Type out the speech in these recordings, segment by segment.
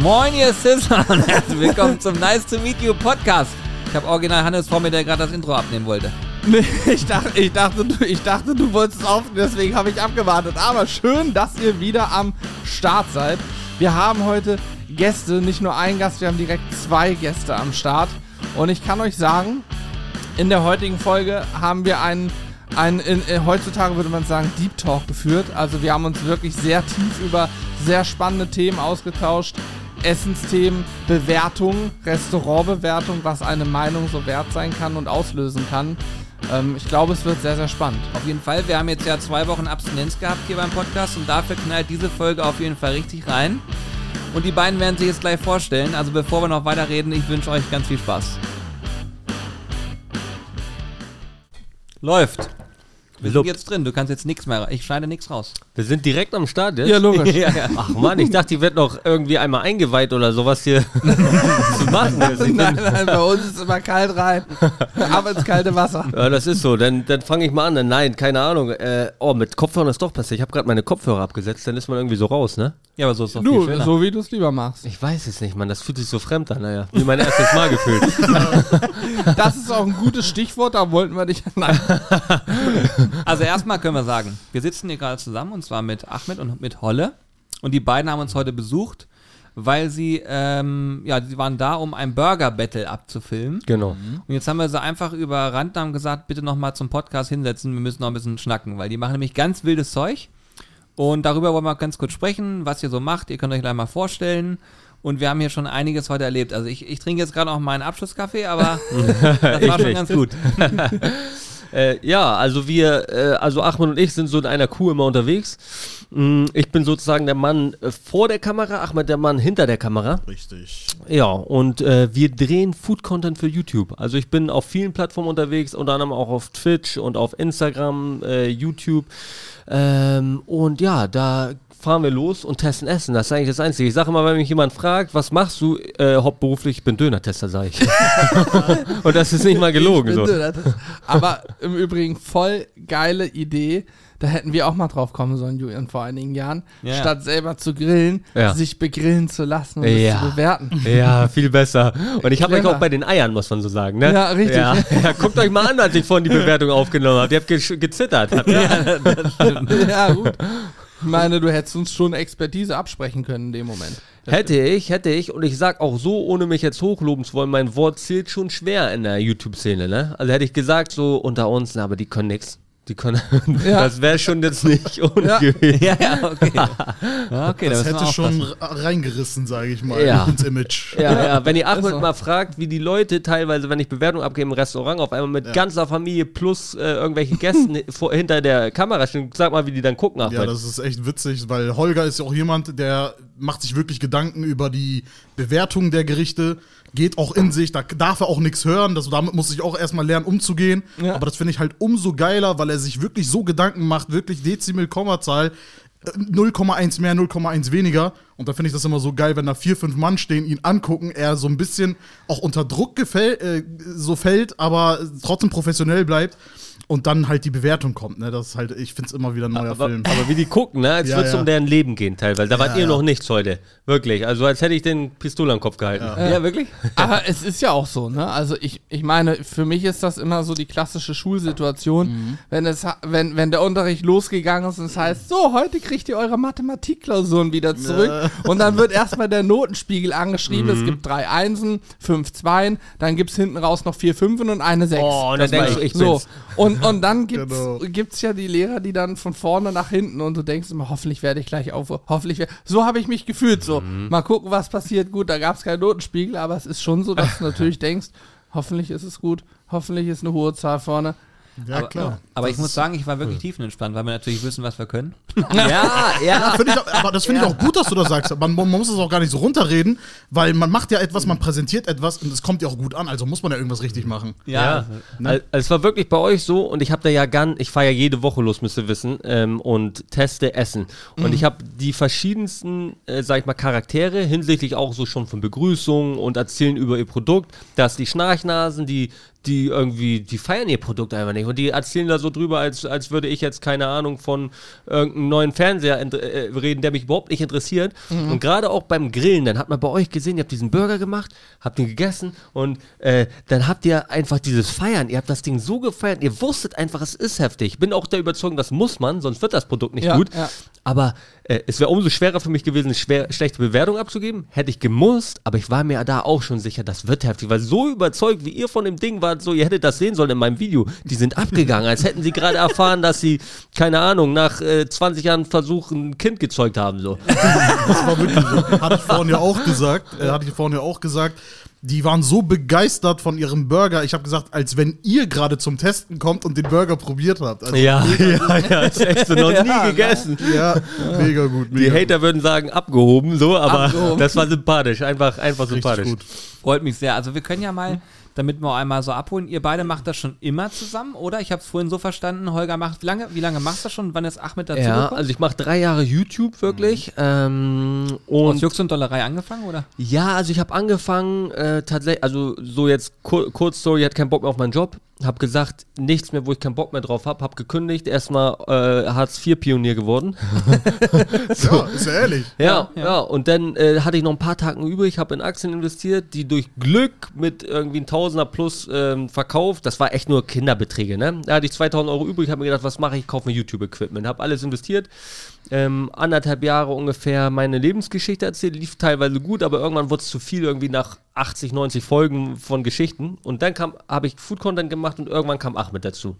Moin, ihr Scissor und herzlich willkommen zum Nice to Meet You Podcast. Ich habe original Hannes vor mir, der gerade das Intro abnehmen wollte. Nee, ich dachte, ich dachte, du, ich dachte, du wolltest es aufnehmen, deswegen habe ich abgewartet. Aber schön, dass ihr wieder am Start seid. Wir haben heute Gäste, nicht nur einen Gast, wir haben direkt zwei Gäste am Start. Und ich kann euch sagen, in der heutigen Folge haben wir einen, einen in, in, heutzutage würde man sagen, Deep Talk geführt. Also wir haben uns wirklich sehr tief über sehr spannende Themen ausgetauscht. Essensthemen, Bewertungen, Restaurantbewertung, was eine Meinung so wert sein kann und auslösen kann. Ähm, ich glaube, es wird sehr, sehr spannend. Auf jeden Fall, wir haben jetzt ja zwei Wochen Abstinenz gehabt hier beim Podcast und dafür knallt diese Folge auf jeden Fall richtig rein. Und die beiden werden sich jetzt gleich vorstellen. Also bevor wir noch weiterreden, ich wünsche euch ganz viel Spaß. Läuft. Wir sind jetzt drin, du kannst jetzt nichts mehr. Ich schneide nichts raus. Wir sind direkt am Start jetzt? Ja, logisch. ja, ja. Ach Mann, ich dachte, die wird noch irgendwie einmal eingeweiht oder sowas hier zu machen. Ich Nein, nein, bei uns ist immer kalt rein. Aber ins kalte Wasser. ja, das ist so. Dann, dann fange ich mal an. Nein, keine Ahnung. Äh, oh, mit Kopfhörern ist doch besser. Ich habe gerade meine Kopfhörer abgesetzt, dann ist man irgendwie so raus, ne? Ja, aber so ist doch viel Du, schöner. so wie du es lieber machst. Ich weiß es nicht, Mann. Das fühlt sich so fremd an. Naja, wie mein erstes Mal gefühlt. Das ist auch ein gutes Stichwort, da wollten wir dich. Nein. Also erstmal können wir sagen, wir sitzen hier gerade zusammen und zwar mit Ahmed und mit Holle. Und die beiden haben uns heute besucht, weil sie, ähm, ja, sie waren da, um ein Burger-Battle abzufilmen. Genau. Und jetzt haben wir sie einfach überrannt und haben gesagt, bitte nochmal zum Podcast hinsetzen, wir müssen noch ein bisschen schnacken, weil die machen nämlich ganz wildes Zeug. Und darüber wollen wir ganz kurz sprechen, was ihr so macht. Ihr könnt euch gleich mal vorstellen. Und wir haben hier schon einiges heute erlebt. Also ich, ich trinke jetzt gerade noch meinen Abschlusskaffee, aber das war schon ganz gut. Äh, ja, also wir, äh, also Ahmed und ich sind so in einer Kuh immer unterwegs. Mm, Ich bin sozusagen der Mann äh, vor der Kamera, Ahmed der Mann hinter der Kamera. Richtig. Ja, und äh, wir drehen Food-Content für YouTube. Also ich bin auf vielen Plattformen unterwegs, unter anderem auch auf Twitch und auf Instagram, äh, YouTube. Ähm, und ja, da fahren wir los und testen Essen. Das ist eigentlich das Einzige. Ich sage immer, wenn mich jemand fragt, was machst du äh, hauptberuflich? Ich bin Döner-Tester, sage ich. und das ist nicht mal gelogen. Ich So. Aber im Übrigen voll geile Idee. Da hätten wir auch mal drauf kommen sollen, Julian, vor einigen Jahren. Ja. Statt selber zu grillen, Ja. sich begrillen zu lassen und es Ja. zu bewerten. Ja, viel besser. Und ich habe euch auch bei den Eiern, muss man so sagen. Ne? Ja, richtig. Ja. ja, guckt euch mal an, als ich vorhin die Bewertung aufgenommen habe. Ihr habt ge gezittert. Habt ihr? ja, gut. Ich meine, du hättest uns schon Expertise absprechen können in dem Moment. Hätte ich, hätte ich. Und ich sag auch so, ohne mich jetzt hochloben zu wollen, mein Wort zählt schon schwer in der YouTube-Szene. Ne? Also hätte ich gesagt, so unter uns, na, aber die können nix. Die können, Ja. das wäre schon jetzt nicht ohne Ja. gewesen. Ja, ja, okay. Ja, okay, da Das wir hätte schon reingerissen, sage ich mal, Ja. ins Image. Ja, ja, wenn ihr Ahmed so. mal fragt, wie die Leute teilweise, wenn ich Bewertung abgebe im Restaurant, auf einmal mit ganzer Familie plus äh, irgendwelche Gästen vor, hinter der Kamera stehen, sag mal, wie die dann gucken, Ahmed. Ja, das ist echt witzig, weil Holger ist ja auch jemand, der macht sich wirklich Gedanken über die Bewertung der Gerichte, geht auch in sich, da darf er auch nichts hören, das, damit muss ich auch erstmal lernen, umzugehen. Ja. Aber das finde ich halt umso geiler, weil er sich wirklich so Gedanken macht, wirklich Dezimel, Kommazahl, äh, 0,1 mehr, 0,1 weniger. Und da finde ich das immer so geil, wenn da vier, fünf Mann stehen, ihn angucken, er so ein bisschen auch unter Druck gefäll, äh, so fällt, aber trotzdem professionell bleibt. Und dann halt die Bewertung kommt, ne? Das ist halt, ich finde es immer wieder ein neuer aber, Film. aber wie die gucken, ne? Als Ja, würde es ja. um deren Leben gehen teilweise. Da wart Ja, ihr ja. noch nichts heute. Wirklich. Also als hätte ich den Pistol am Kopf gehalten. Ja, wirklich? Aber es ist ja auch so, ne? Also ich, ich meine, für mich ist das immer so die klassische Schulsituation, wenn es wenn, wenn der Unterricht losgegangen ist und es heißt, so, heute kriegt ihr eure Mathematikklausuren wieder zurück. Und dann wird erstmal der Notenspiegel angeschrieben. Es gibt drei Einsen, fünf Zweien, dann gibt es hinten raus noch vier Fünfen und eine Sechs. Oh, und Das dann denkst du, ich so. bin's. Und, und dann gibt's, Genau. gibt's ja die Lehrer, die dann von vorne nach hinten und du denkst immer, hoffentlich werde ich gleich auf, hoffentlich werde. So habe ich mich gefühlt. So, Mhm. mal gucken, was passiert. Gut, da gab es keinen Notenspiegel, aber es ist schon so, dass du natürlich denkst, hoffentlich ist es gut, hoffentlich ist eine hohe Zahl vorne. Ja, aber, klar. Aber Das ich muss sagen, ich war wirklich tiefenentspannt, weil wir natürlich wissen, was wir können. Ja, ja. Find ich auch, aber das finde ich auch gut, dass du das sagst. Man, man muss es auch gar nicht so runterreden, weil man macht ja etwas, man präsentiert etwas und es kommt ja auch gut an, also muss man ja irgendwas richtig machen. Ja, also, es war wirklich bei euch so und ich habe da ja ganz, ich fahre ja jede Woche los, müsst ihr wissen, ähm, und teste Essen. Und ich habe die verschiedensten, äh, sag ich mal, Charaktere hinsichtlich auch so schon von Begrüßungen und erzählen über ihr Produkt. Da ist die Schnarchnasen, die, die irgendwie, die feiern ihr Produkt einfach nicht. Und die erzählen da so drüber, als, als würde ich jetzt, keine Ahnung, von irgendeinem neuen Fernseher äh, reden, der mich überhaupt nicht interessiert. Und gerade auch beim Grillen, dann hat man bei euch gesehen, ihr habt diesen Burger gemacht, habt ihn gegessen und äh, dann habt ihr einfach dieses Feiern. Ihr habt das Ding so gefeiert, ihr wusstet einfach, es ist heftig. Ich bin auch der Überzeugung, das muss man, sonst wird das Produkt nicht Ja, gut. ja. Aber äh, es wäre umso schwerer für mich gewesen, eine schlechte Bewertung abzugeben. Hätte ich gemusst, aber ich war mir da auch schon sicher, das wird heftig. Weil so überzeugt, wie ihr von dem Ding wart, so, ihr hättet das sehen sollen in meinem Video. Die sind abgegangen, als hätten sie gerade erfahren, dass sie, keine Ahnung, nach äh, 20 Jahren Versuch ein Kind gezeugt haben. So. Das war wirklich so. Hatte ich vorhin ja auch gesagt. Äh, hatte ich vorhin ja auch gesagt. Die waren so begeistert von ihrem Burger. Ich habe gesagt, als wenn ihr gerade zum Testen kommt und den Burger probiert habt. Also, Ja, ja, ja, ist echt so noch nie Ja, gegessen. ja, mega gut. Die Mega Hater würden sagen, abgehoben, so, aber Abgehoben. das war sympathisch, einfach, einfach gut. sympathisch. Richtig gut. Freut mich sehr. Also wir können ja mal, damit wir auch einmal so abholen, ihr beide macht das schon immer zusammen, oder? Ich habe es vorhin so verstanden, Holger macht, wie lange, wie lange machst du das schon? Wann ist Ahmed dazu Ja, gekommen? also ich mache drei Jahre YouTube wirklich. Ähm, Aus und Jux und Dollerei angefangen, oder? Ja, also ich habe angefangen, äh, tatsächlich, also so jetzt kur kurz Story, ich hatte keinen Bock mehr auf meinen Job, habe gesagt, nichts mehr, wo ich keinen Bock mehr drauf habe, habe gekündigt, erstmal äh, Hartz-IV-Pionier geworden. Ja, ist ja ehrlich. Ja, Ja, ja, ja. und dann äh, hatte ich noch ein paar Tagen übrig, habe in Aktien investiert, die durch Glück mit irgendwie ein Tausender plus ähm, verkauft. Das war echt nur Kinderbeträge, ne? Da hatte ich 2000 Euro übrig, habe mir gedacht, was mache ich? Ich kaufe mir YouTube-Equipment. Habe alles investiert, ähm, anderthalb Jahre ungefähr meine Lebensgeschichte erzählt, lief teilweise gut, aber irgendwann wurde es zu viel, irgendwie nach 80, 90 Folgen von Geschichten. Und dann kam, habe ich Food-Content gemacht und irgendwann kam Ahmed dazu.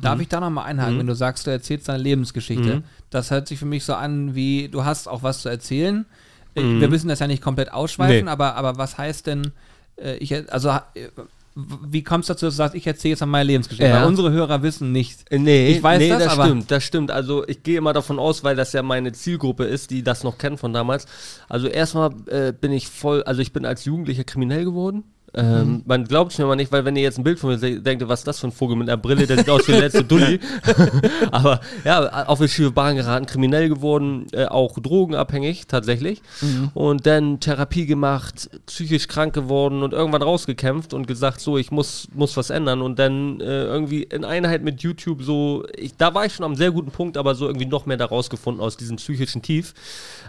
Darf ich da nochmal einhaken, wenn du sagst, du erzählst deine Lebensgeschichte? Das hört sich für mich so an, wie du hast auch was zu erzählen. Äh, Wir müssen das ja nicht komplett ausschweifen, Nee. aber, aber was heißt denn, äh, ich, also äh, wie kommst du dazu, dass du sagst, ich erzähle jetzt mal meine Lebensgeschichte? Ja. Weil unsere Hörer wissen nicht. Äh, Nee, Ich weiß nee, das, das, aber- stimmt, das stimmt. Also ich gehe immer davon aus, weil das ja meine Zielgruppe ist, die das noch kennt von damals. Also erstmal äh, bin ich voll, also ich bin als Jugendlicher kriminell geworden. Ähm, Man glaubt es mir mal nicht, weil wenn ihr jetzt ein Bild von mir seht, denkt ihr, was ist das für ein Vogel mit einer Brille, der sieht aus wie der letzte Dulli. Aber ja, auf die schiefe Bahn geraten, kriminell geworden, äh, auch drogenabhängig tatsächlich. Und dann Therapie gemacht, psychisch krank geworden und irgendwann rausgekämpft und gesagt, so, ich muss, muss was ändern. Und dann äh, irgendwie in Einheit mit YouTube so, ich, da war ich schon am sehr guten Punkt, aber so irgendwie noch mehr da rausgefunden aus diesem psychischen Tief.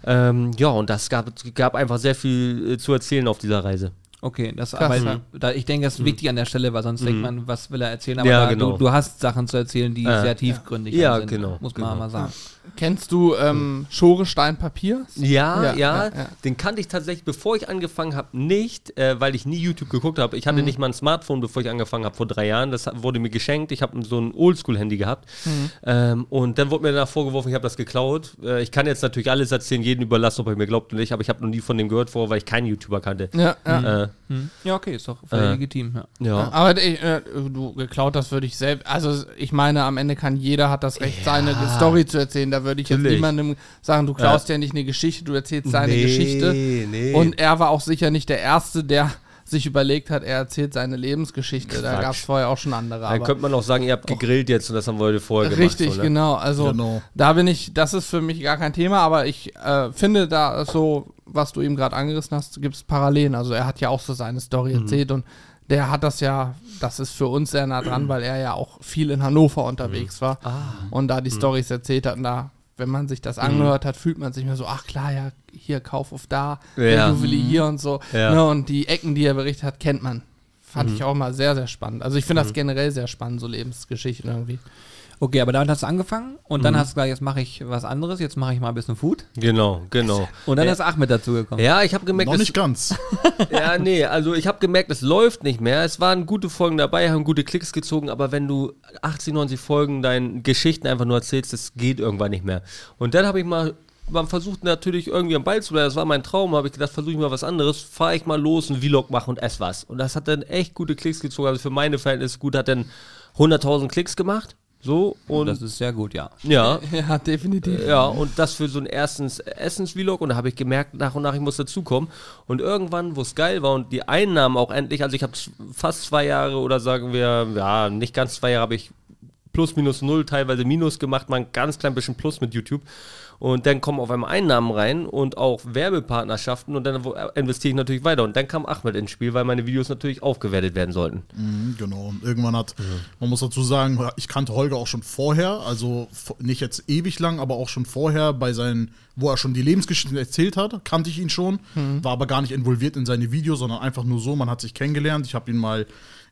Ähm, ja, und das gab, gab einfach sehr viel äh, zu erzählen auf dieser Reise. Okay, das Krass, aber ja. da, ich denke, das ist wichtig an der Stelle, weil sonst denkt man, was will er erzählen? Aber Ja, da, genau. du, du hast Sachen zu erzählen, die Äh, sehr tiefgründig Ja, sind, genau, muss man genau. mal sagen. Kennst du ähm, Schere, Stein, Papier? Ja, Ja, ja, ja, den kannte ich tatsächlich, bevor ich angefangen habe, nicht, äh, weil ich nie YouTube geguckt habe. Ich hatte Mhm. nicht mal ein Smartphone, bevor ich angefangen habe, vor drei Jahren. Das wurde mir geschenkt. Ich habe so ein Oldschool-Handy gehabt. Mhm. Ähm, und dann wurde mir danach vorgeworfen, ich habe das geklaut. Äh, ich kann jetzt natürlich alles erzählen, jeden überlassen, ob er mir glaubt oder nicht, aber ich habe noch nie von dem gehört vorher, weil ich keinen YouTuber kannte. Ja, ja. Äh, Hm. Ja, okay, ist doch völlig Äh. legitim. Ja. ja. Aber ich, äh, du geklaut, das würde ich selbst. Also ich meine, am Ende kann jeder hat das Recht, seine Story zu erzählen. Da würde ich jetzt Natürlich. niemandem sagen, du klaust ja. nicht eine Geschichte, du erzählst seine Geschichte. nee. Und er war auch sicher nicht der Erste, der sich überlegt hat, er erzählt seine Lebensgeschichte. Da Quatsch. gab es vorher auch schon andere. dann Aber könnte man auch sagen, ihr habt gegrillt jetzt und das haben wir heute vorher gemacht. Richtig, so, ne? genau. Also Genau. da bin ich, das ist für mich gar kein Thema, aber ich äh, finde da so, was du eben gerade angerissen hast, gibt es Parallelen. Also er hat ja auch so seine Story Mhm. erzählt und der hat das ja, das ist für uns sehr nah dran, weil er ja auch viel in Hannover unterwegs Mhm. war Ah. und da die Stories erzählt hat. Und da, wenn man sich das angehört hat, fühlt man sich mir so, ach klar, ja, hier Kauf auf da, Ja. der Juwelier hier und so. Ja. Mhm. Ne, und die Ecken, die er berichtet hat, kennt man. Fand ich auch mal sehr, sehr spannend. Also ich finde das generell sehr spannend, so Lebensgeschichten irgendwie. Okay, aber damit hast du angefangen und Mhm. dann hast du gesagt, jetzt mache ich was anderes, jetzt mache ich mal ein bisschen Food. Genau, genau. Und dann Ja. ist Ahmed dazugekommen. Ja, ich habe gemerkt, Noch es- nicht ganz. Ja, nee, also ich habe gemerkt, es läuft nicht mehr. Es waren gute Folgen dabei, haben gute Klicks gezogen, aber wenn du 80, 90 Folgen deinen Geschichten einfach nur erzählst, das geht irgendwann nicht mehr. Und dann habe ich mal, man versucht natürlich irgendwie am Ball zu bleiben, das war mein Traum, habe ich gedacht, versuche ich mal was anderes, fahre ich mal los, einen Vlog machen und ess was. Und das hat dann echt gute Klicks gezogen, also für meine Verhältnisse gut, hat dann 100.000 Klicks gemacht, so, und das ist sehr gut, ja. ja, Ja, definitiv. ja, und das für so einen ersten Essens-Vlog. Und da habe ich gemerkt, nach und nach, ich muss dazukommen. Und irgendwann, wo es geil war und die Einnahmen auch endlich, also ich habe fast zwei Jahre oder sagen wir, ja, nicht ganz zwei Jahre, habe ich plus minus null, teilweise minus gemacht, mal ein ganz klein bisschen plus mit YouTube. Und dann kommen auf einmal Einnahmen rein und auch Werbepartnerschaften und dann äh, investiere ich natürlich weiter. Und dann kam Ahmed ins Spiel, weil meine Videos natürlich aufgewertet werden sollten. Mhm, Genau. Und irgendwann hat, man muss dazu sagen, ich kannte Holger auch schon vorher, also nicht jetzt ewig lang, aber auch schon vorher bei seinen, wo er schon die Lebensgeschichten erzählt hat, kannte ich ihn schon, war aber gar nicht involviert in seine Videos, sondern einfach nur so, man hat sich kennengelernt. Ich habe ihn mal,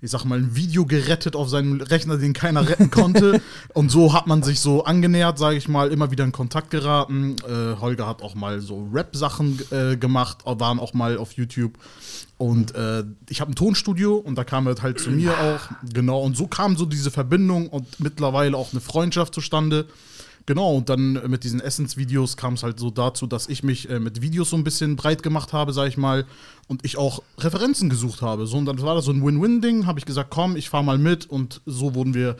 ich sag mal, ein Video gerettet auf seinem Rechner, den keiner retten konnte. Und so hat man sich so angenähert, sage ich mal, immer wieder in Kontakt geraten. Äh, Holger hat auch mal so Rap-Sachen äh, gemacht, waren auch mal auf YouTube. Und äh, ich habe ein Tonstudio und da kam er halt zu mir auch. Genau, und so kam so diese Verbindung und mittlerweile auch eine Freundschaft zustande. Genau, und dann mit diesen Essence-Videos kam es halt so dazu, dass ich mich äh, mit Videos so ein bisschen breit gemacht habe, sag ich mal, und ich auch Referenzen gesucht habe. So, und dann war das so ein Win-Win-Ding, habe ich gesagt, komm, ich fahr mal mit und so wurden wir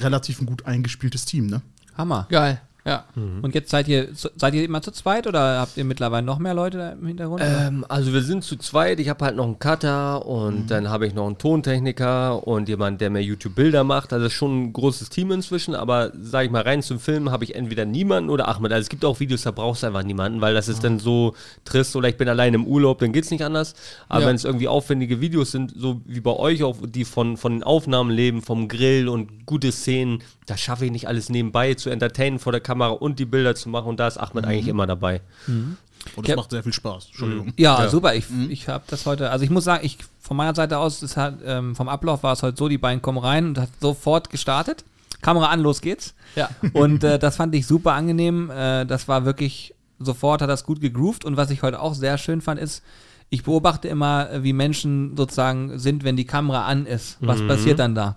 relativ ein gut eingespieltes Team, ne? Hammer. Geil. Ja. Und jetzt seid ihr, seid ihr immer zu zweit oder habt ihr mittlerweile noch mehr Leute da im Hintergrund? Ähm, also wir sind zu zweit. Ich habe halt noch einen Cutter und dann habe ich noch einen Tontechniker und jemand, der mir YouTube-Bilder macht. Also schon ein großes Team inzwischen, aber sage ich mal, rein zum Filmen habe ich entweder niemanden oder Ahmed. Also es gibt auch Videos, da brauchst du einfach niemanden, weil das ist dann so trist oder ich bin allein im Urlaub, dann geht's nicht anders. Aber Ja. wenn es irgendwie aufwendige Videos sind, so wie bei euch auch, die von, von den Aufnahmen leben, vom Grill und gute Szenen, da schaffe ich nicht alles nebenbei zu entertainen vor der Kamera und die Bilder zu machen und da ist Ahmed eigentlich immer dabei. Und das Ja. macht sehr viel Spaß. Entschuldigung. Ja, super. Ich, ich habe das heute, also ich muss sagen, ich von meiner Seite aus, hat, ähm, vom Ablauf war es heute so, die beiden kommen rein und hat sofort gestartet. Kamera an, los geht's. Ja. Und äh, das fand ich super angenehm. Äh, das war wirklich, sofort hat das gut gegroovt. Und was ich heute auch sehr schön fand, ist, ich beobachte immer, äh, wie Menschen sozusagen sind, wenn die Kamera an ist. Was passiert dann da?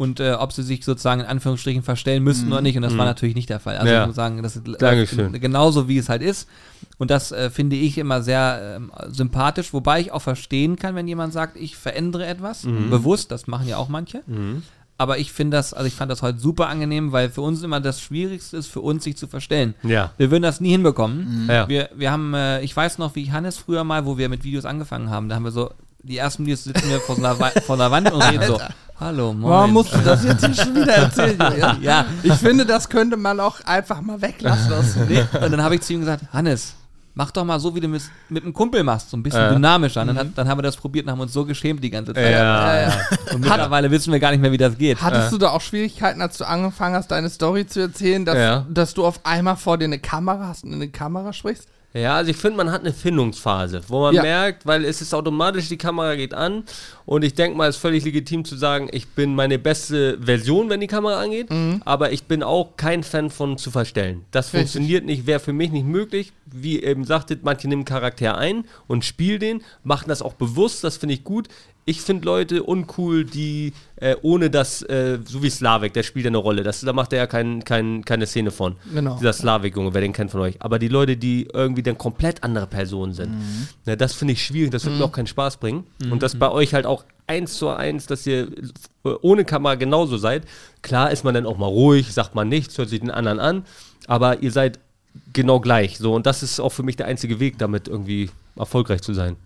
Und äh, ob sie sich sozusagen in Anführungsstrichen verstellen müssten oder nicht. Und das war natürlich nicht der Fall. Also Ja. ich muss sagen, das ist äh, genauso wie es halt ist. Und das äh, finde ich immer sehr ähm, sympathisch, wobei ich auch verstehen kann, wenn jemand sagt, ich verändere etwas, bewusst, das machen ja auch manche. Aber ich finde das, also ich fand das heute super angenehm, weil für uns immer das Schwierigste ist, für uns sich zu verstellen. Ja. Wir würden das nie hinbekommen. Ja. Wir, wir haben, äh, ich weiß noch, wie Hannes früher mal, wo wir mit Videos angefangen haben, da haben wir so, die ersten Videos sitzen wir vor so einer, vor einer Wand und reden so, hallo, moin. Warum musst du das jetzt hier schon wieder erzählen, Julian? ja, Ich finde, das könnte man auch einfach mal weglassen. Das Nee, und dann habe ich zu ihm gesagt, Hannes, mach doch mal so, wie du mit, mit einem Kumpel machst, so ein bisschen Ja. dynamischer. Und dann, hat, dann haben wir das probiert und haben uns so geschämt die ganze Zeit. Ja. ja. Und mittlerweile wissen wir gar nicht mehr, wie das geht. Hattest du da auch Schwierigkeiten, als du angefangen hast, deine Story zu erzählen, dass, Ja. dass du auf einmal vor dir eine Kamera hast und in eine Kamera sprichst? Ja, also ich finde, man hat eine Findungsphase, wo man Ja. merkt, weil es ist automatisch, die Kamera geht an und ich denke mal, es ist völlig legitim zu sagen, ich bin meine beste Version, wenn die Kamera angeht, aber ich bin auch kein Fan von zu verstellen. Das Richtig. funktioniert nicht, wäre für mich nicht möglich. Wie eben sagtet, manche nehmen Charakter ein und spielen den, machen das auch bewusst, das finde ich gut. Ich finde Leute uncool, die äh, ohne das, äh, so wie Slavik, der spielt ja eine Rolle, das, da macht er ja kein, kein, keine Szene von. Genau. Dieser Slavik-Junge, wer den kennt von euch. Aber die Leute, die irgendwie dann komplett andere Personen sind, na, das finde ich schwierig, das wird mir auch keinen Spaß bringen. Und das bei euch halt auch eins zu eins, dass ihr äh, ohne Kamera genauso seid. Klar ist man dann auch mal ruhig, sagt man nichts, hört sich den anderen an, aber ihr seid genau gleich. So, und das ist auch für mich der einzige Weg, damit irgendwie erfolgreich zu sein.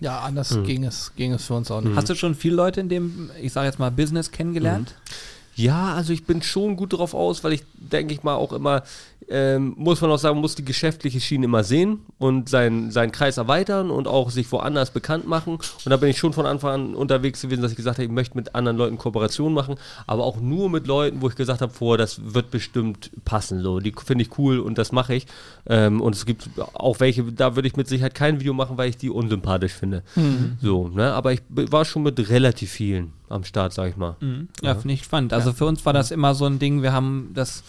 Ja, anders ging, es, ging es für uns auch nicht. Hast du schon viele Leute in dem, ich sage jetzt mal, Business kennengelernt? Ja, also ich bin schon gut drauf aus, weil ich denke ich mal auch immer, ähm, muss man auch sagen, muss die geschäftliche Schiene immer sehen und seinen, seinen Kreis erweitern und auch sich woanders bekannt machen. Und da bin ich schon von Anfang an unterwegs gewesen, dass ich gesagt habe, ich möchte mit anderen Leuten Kooperation machen, aber auch nur mit Leuten, wo ich gesagt habe, vorher, das wird bestimmt passen. So, die finde ich cool und das mache ich. Ähm, und es gibt auch welche, da würde ich mit Sicherheit kein Video machen, weil ich die unsympathisch finde. So, ne? Aber ich war schon mit relativ vielen am Start, sag ich mal. Ja, finde ich spannend. Also für uns war das immer so ein Ding, wir haben das,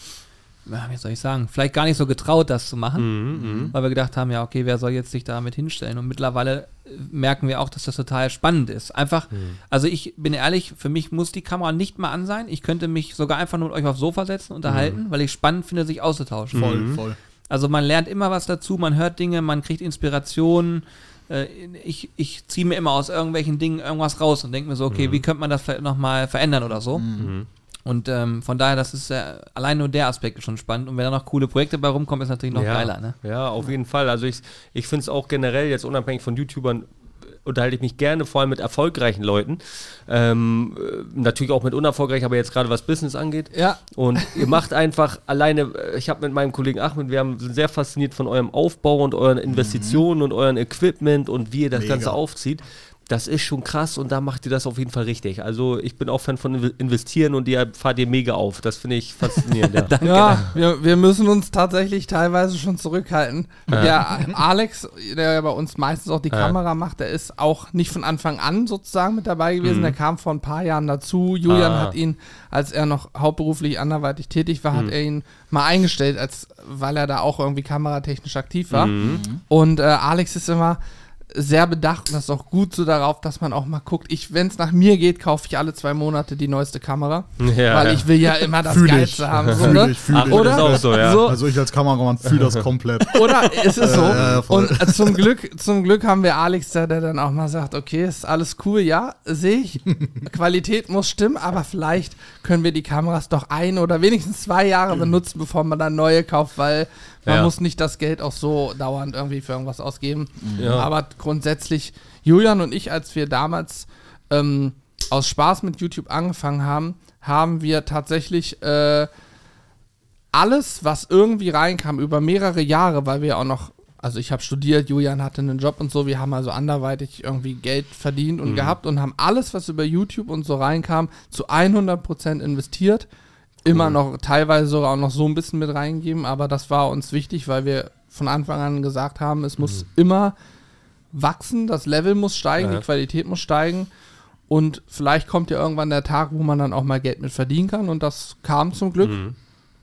ja, wie soll ich sagen, vielleicht gar nicht so getraut, das zu machen, weil wir gedacht haben, ja, okay, wer soll jetzt sich damit hinstellen? Und mittlerweile äh, merken wir auch, dass das total spannend ist. Einfach, also ich bin ehrlich, für mich muss die Kamera nicht mal an sein. Ich könnte mich sogar einfach nur mit euch aufs Sofa setzen, unterhalten, weil ich spannend finde, sich auszutauschen. Voll, voll. Also man lernt immer was dazu, man hört Dinge, man kriegt Inspirationen. Äh, Ich, ich ziehe mir immer aus irgendwelchen Dingen irgendwas raus und denke mir so, okay, wie könnte man das vielleicht nochmal verändern oder so. Und ähm, von daher, das ist äh, allein nur der Aspekt ist schon spannend. Und wenn da noch coole Projekte bei rumkommen, ist natürlich noch ja, geiler. Ne? Ja, auf jeden Fall. Also ich, ich finde es auch generell jetzt unabhängig von YouTubern unterhalte ich mich gerne, vor allem mit erfolgreichen Leuten. Ähm, äh, natürlich auch mit unerfolgreichen, aber jetzt gerade was Business angeht. Ja. Und ihr macht einfach alleine, äh, ich habe mit meinem Kollegen Ahmed, wir haben, sind sehr fasziniert von eurem Aufbau und euren Investitionen und euren Equipment und wie ihr das Mega. Ganze aufzieht. Das ist schon krass und da macht ihr das auf jeden Fall richtig. Also ich bin auch Fan von Inve- Investieren und ihr fahrt ihr mega auf. Das finde ich faszinierend. ja. Ja, wir, wir müssen uns tatsächlich teilweise schon zurückhalten. Der Alex, der ja bei uns meistens auch die Kamera macht, der ist auch nicht von Anfang an sozusagen mit dabei gewesen. Der kam vor ein paar Jahren dazu. Julian Ah. hat ihn, als er noch hauptberuflich anderweitig tätig war, hat er ihn mal eingestellt, als weil er da auch irgendwie kameratechnisch aktiv war. Und äh, Alex ist immer sehr bedacht und das ist auch gut so darauf, dass man auch mal guckt. Ich, wenn es nach mir geht, kaufe ich alle zwei Monate die neueste Kamera, Ja, weil ja. ich will ja immer das Fühl ich. Geilste haben. So, Fühl ne? ich, fühl Ach, ich. oder? So, ja. So, Also ich als Kameramann fühle das komplett. oder ist es so? Voll. und äh, zum Glück, zum Glück haben wir Alex da, der dann auch mal sagt, okay, ist alles cool, ja, sehe ich. Qualität muss stimmen, aber vielleicht können wir die Kameras doch ein oder wenigstens zwei Jahre benutzen, bevor man dann neue kauft, weil man Ja. muss nicht das Geld auch so dauernd irgendwie für irgendwas ausgeben. Ja. Aber grundsätzlich, Julian und ich, als wir damals ähm, aus Spaß mit YouTube angefangen haben, haben wir tatsächlich äh, alles, was irgendwie reinkam, über mehrere Jahre, weil wir auch noch, also ich habe studiert, Julian hatte einen Job und so, wir haben also anderweitig irgendwie Geld verdient und gehabt und haben alles, was über YouTube und so reinkam, zu 100% investiert. Immer noch, teilweise sogar auch noch so ein bisschen mit reingegeben, aber das war uns wichtig, weil wir von Anfang an gesagt haben, es muss immer wachsen, das Level muss steigen, Ja. die Qualität muss steigen. Und vielleicht kommt ja irgendwann der Tag, wo man dann auch mal Geld mit verdienen kann. Und das kam zum Glück.